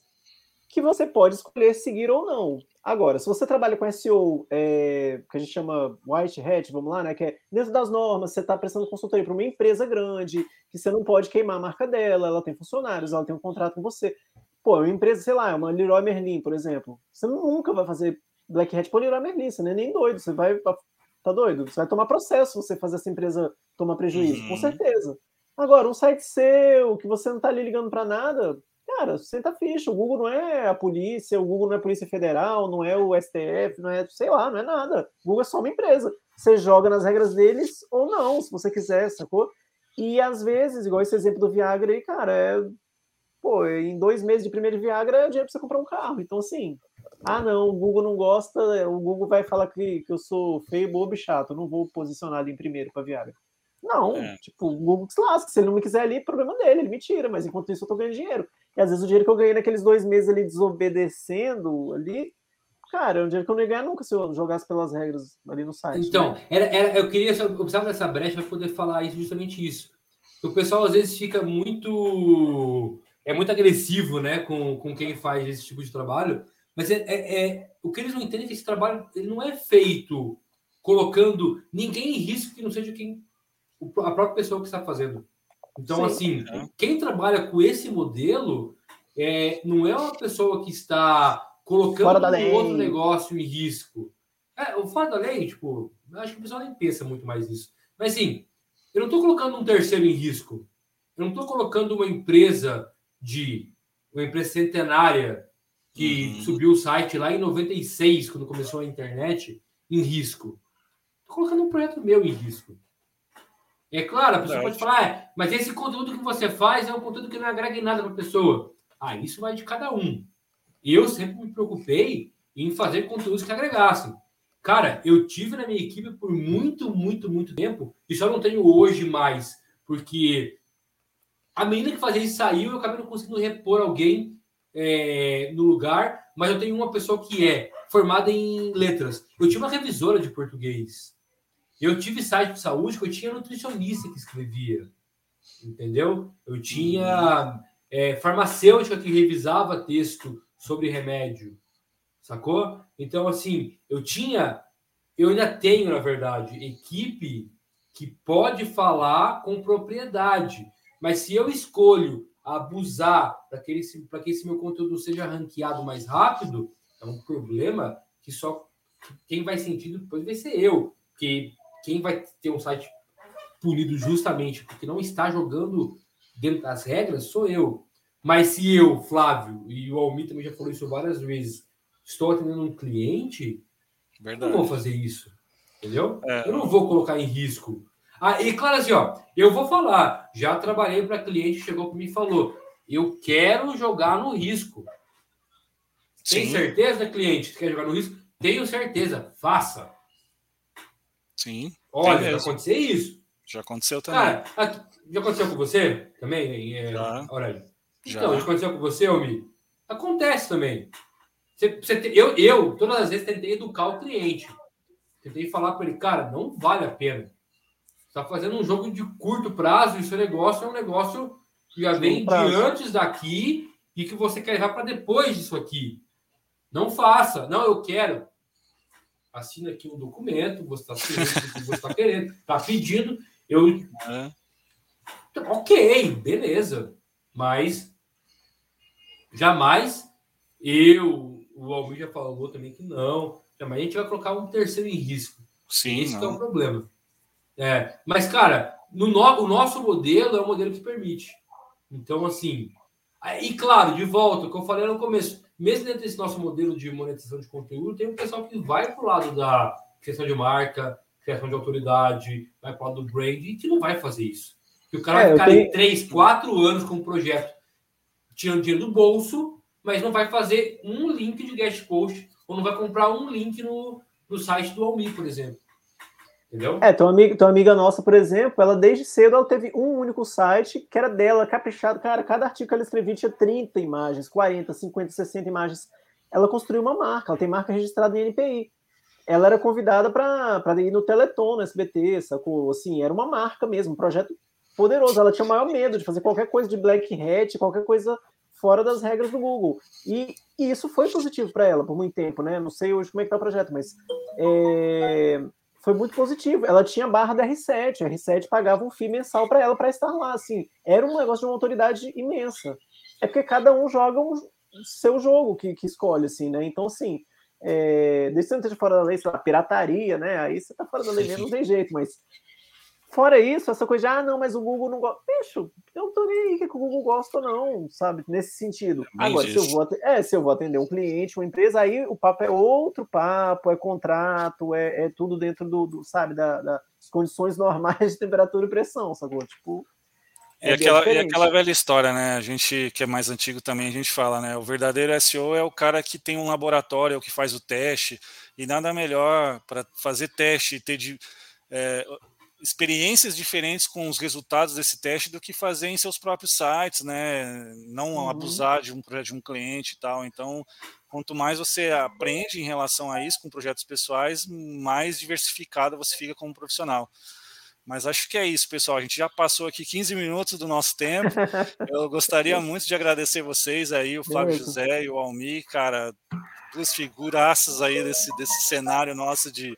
que você pode escolher seguir ou não. Agora, se você trabalha com SEO, é, que a gente chama white hat, vamos lá, né? Que é dentro das normas, você está prestando consultoria para uma empresa grande, que você não pode queimar a marca dela, ela tem funcionários, ela tem um contrato com você. pô, uma empresa, sei lá, uma Leroy Merlin, por exemplo, você nunca vai fazer Black Hat por Leroy Merlin, você não é nem doido, você vai, tá doido? Você vai tomar processo se você fazer essa empresa tomar prejuízo, uhum. com certeza. Agora, um site seu, que você não tá ali ligando para nada, cara, senta ficha. O Google não é a polícia, o Google não é a Polícia Federal, não é o STF, não é, sei lá, não é nada. O Google é só uma empresa. Você joga nas regras deles ou não, se você quiser, sacou? E às vezes, igual esse exemplo do Viagra aí, cara, é. Pô, em dois meses de primeiro Viagra é dinheiro pra você comprar um carro. Então, assim, ah, não, o Google não gosta, o Google vai falar que, que eu sou feio, bobo e chato, eu não vou posicionar ali em primeiro para Viagra. Não, é. tipo, o Google se lasca, se ele não me quiser ali, problema dele, ele me tira, mas enquanto isso eu tô ganhando dinheiro. E às vezes o dinheiro que eu ganhei naqueles dois meses ali desobedecendo ali, cara, é um dinheiro que eu não ia ganhar nunca se eu jogasse pelas regras ali no site. Então, né? era, era, eu queria, eu precisava dessa brecha para poder falar isso, justamente isso. O pessoal às vezes fica muito. É muito agressivo, né, com, com quem faz esse tipo de trabalho, mas é, é, é o que eles não entendem é que esse trabalho ele não é feito colocando ninguém em risco que não seja quem a própria pessoa que está fazendo. Então, Sim, assim, quem trabalha com esse modelo é, não é uma pessoa que está colocando um outro negócio em risco. É, o fora da lei, tipo, eu acho que o pessoal nem pensa muito mais nisso. Mas, assim, eu não estou colocando um terceiro em risco. Eu não estou colocando uma empresa de uma empresa centenária que uhum. subiu o site lá em 96, quando começou a internet, em risco. Estou colocando um projeto meu em risco. É claro, a pessoa pode falar, ah, mas esse conteúdo que você faz é um conteúdo que não agrega em nada para a pessoa. Ah, isso vai de cada um. Eu sempre me preocupei em fazer conteúdos que agregassem. Cara, eu tive na minha equipe por muito, muito, muito tempo, e só não tenho hoje mais, porque a menina que fazia isso saiu, eu acabei não conseguindo repor alguém é, no lugar, mas eu tenho uma pessoa que é formada em letras. Eu tinha uma revisora de português. Eu tive site de saúde que eu tinha nutricionista que escrevia, entendeu? Eu tinha é, farmacêutica que revisava texto sobre remédio, sacou? Então, assim, eu tinha, eu ainda tenho, na verdade, equipe que pode falar com propriedade, mas se eu escolho abusar para que, que esse meu conteúdo seja ranqueado mais rápido, é um problema que só quem vai sentir depois vai ser eu, porque quem vai ter um site punido justamente porque não está jogando dentro das regras sou eu. Mas se eu, Flávio, e o Almir também já falou isso várias vezes, estou atendendo um cliente, Verdade. eu não vou fazer isso. Entendeu? É. Eu não vou colocar em risco. Ah, e claro assim, ó, eu vou falar, já trabalhei para cliente, chegou para mim e falou, eu quero jogar no risco. Tem certeza, cliente, que quer jogar no risco? Tenho certeza, faça. Sim. Olha, já aconteceu isso. Já aconteceu também. Cara, já aconteceu com você também, é, já. Aurélio? Já. Então, já aconteceu com você, Almi? Acontece também. Você, você, eu, eu, todas as vezes, tentei educar o cliente. Tentei falar para ele, cara, não vale a pena. Você está fazendo um jogo de curto prazo e seu negócio é um negócio que já vem de antes daqui e que você quer levar para depois disso aqui. Não faça. Não, eu quero assina aqui um documento, você está você está querendo, está pedindo, eu. É. Ok, beleza. Mas jamais eu, o Almir já falou também que não. Jamais a gente vai colocar um terceiro em risco. Sim. Isso é um problema. É, mas, cara, no, no, o nosso modelo é um modelo que permite. Então, assim. E claro, de volta, o que eu falei no começo, mesmo dentro desse nosso modelo de monetização de conteúdo, tem um pessoal que vai para o lado da criação de marca, criação de autoridade, vai para o lado do brand, e que não vai fazer isso. Que o cara é, vai ficar tenho... três, quatro anos com um projeto tirando dinheiro do bolso, mas não vai fazer um link de guest post, ou não vai comprar um link no, no site do Almi, por exemplo. Entendeu? É, tua amiga, tua amiga nossa, por exemplo, ela desde cedo ela teve um único site que era dela, caprichado. Cara, cada artigo que ela escrevia tinha 30 imagens, 40, 50, 60 imagens. Ela construiu uma marca, ela tem marca registrada em NPI. Ela era convidada para ir no Teleton, no SBT, sacou? Assim, era uma marca mesmo, um projeto poderoso. Ela tinha o maior medo de fazer qualquer coisa de black hat, qualquer coisa fora das regras do Google. E, e isso foi positivo para ela por muito tempo, né? Não sei hoje como é que tá o projeto, mas é, foi muito positivo. Ela tinha barra da R7, a R7 pagava um FII mensal para ela para estar lá, assim. Era um negócio de uma autoridade imensa. É porque cada um joga um, seu jogo que, que escolhe, assim, né? Então, assim, é, desde que você não esteja fora da lei, sei lá, pirataria, né? Aí você tá fora da lei mesmo, não tem jeito, mas Fora isso, essa coisa de, ah, não, mas o Google não gosta. Bicho, eu não tô nem aí que o Google gosta, não, sabe? Nesse sentido. É Agora, se eu, vou, é, se eu vou atender um cliente, uma empresa, aí o papo é outro papo, é contrato, é, é tudo dentro do, do sabe, da, das condições normais de temperatura e pressão, sacou? Tipo. É, aquela, é aquela velha história, né? A gente que é mais antigo também, a gente fala, né? O verdadeiro SEO é o cara que tem um laboratório, é o que faz o teste, e nada melhor para fazer teste e ter de. É, experiências diferentes com os resultados desse teste do que fazer em seus próprios sites, né? Não uhum. abusar de um projeto de um cliente e tal. Então, quanto mais você aprende em relação a isso com projetos pessoais, mais diversificado você fica como profissional. Mas acho que é isso, pessoal. A gente já passou aqui 15 minutos do nosso tempo. Eu gostaria muito de agradecer vocês aí, o Flávio José e o Almi, cara, duas figuraças aí desse, desse cenário nosso de,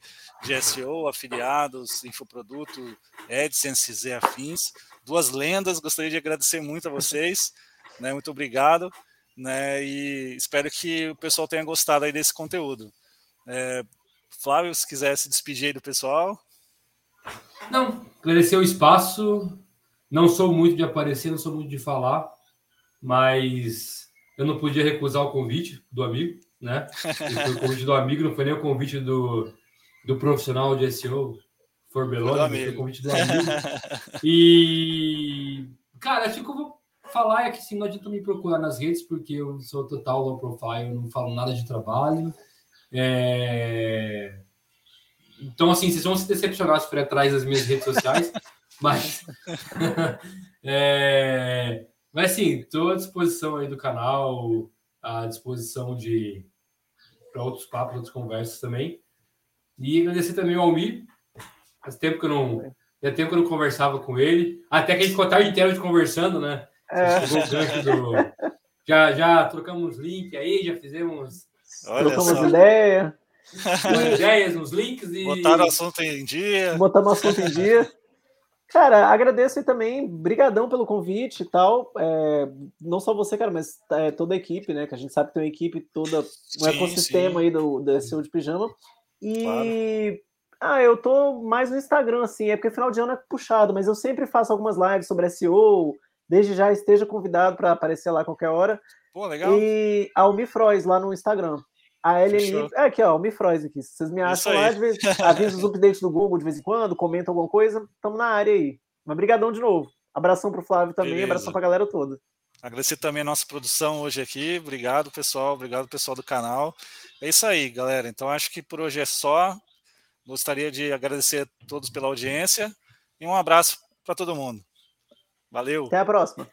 SEO, afiliados, infoproduto, AdSense e afins. Duas lendas, gostaria de agradecer muito a vocês, né? Muito obrigado, né? E espero que o pessoal tenha gostado aí desse conteúdo. É, Flávio, se quiser se despedir aí do pessoal. Não, agradecer o espaço. Não sou muito de aparecer, não sou muito de falar, mas eu não podia recusar o convite do amigo, né? foi o convite do amigo, não foi nem o convite do, do profissional de SEO, Forbelone, foi convite do amigo. E, cara, acho que eu vou falar é que assim, não adianta me procurar nas redes, porque eu sou total low profile, não falo nada de trabalho. É... Então, assim, vocês vão se decepcionar se for atrás das minhas redes sociais, mas. é... Mas, assim, estou à disposição aí do canal, à disposição de para outros papos, outras conversas também. E agradecer também ao Almir. Faz tempo que eu não. Faz tempo que eu não conversava com ele. Até que a gente ficou a tarde inteira de conversando, né? É. Do... Já, já trocamos link aí, já fizemos. Olha trocamos só. ideia. ideias, uns links e. Botaram o assunto em dia. Botamos o assunto em dia. Cara, agradeço também, brigadão pelo convite e tal. É, não só você, cara, mas é, toda a equipe, né? Que a gente sabe que tem uma equipe, toda um sim, ecossistema sim. aí do, do SEO de pijama. E claro. ah, eu tô mais no Instagram, assim, é porque final de ano é puxado, mas eu sempre faço algumas lives sobre SEO. Desde já esteja convidado para aparecer lá a qualquer hora. Pô, legal. E a Almifrois lá no Instagram. A LNI. É aqui, ó, o Mifroz aqui. Se vocês me acham lá, de vez, avisa os updates do Google de vez em quando, comenta alguma coisa, estamos na área aí. Mas brigadão de novo. Abração pro Flávio também, Beleza. abração pra galera toda. Agradecer também a nossa produção hoje aqui. Obrigado, pessoal. Obrigado, pessoal do canal. É isso aí, galera. Então, acho que por hoje é só. Gostaria de agradecer a todos pela audiência e um abraço para todo mundo. Valeu. Até a próxima.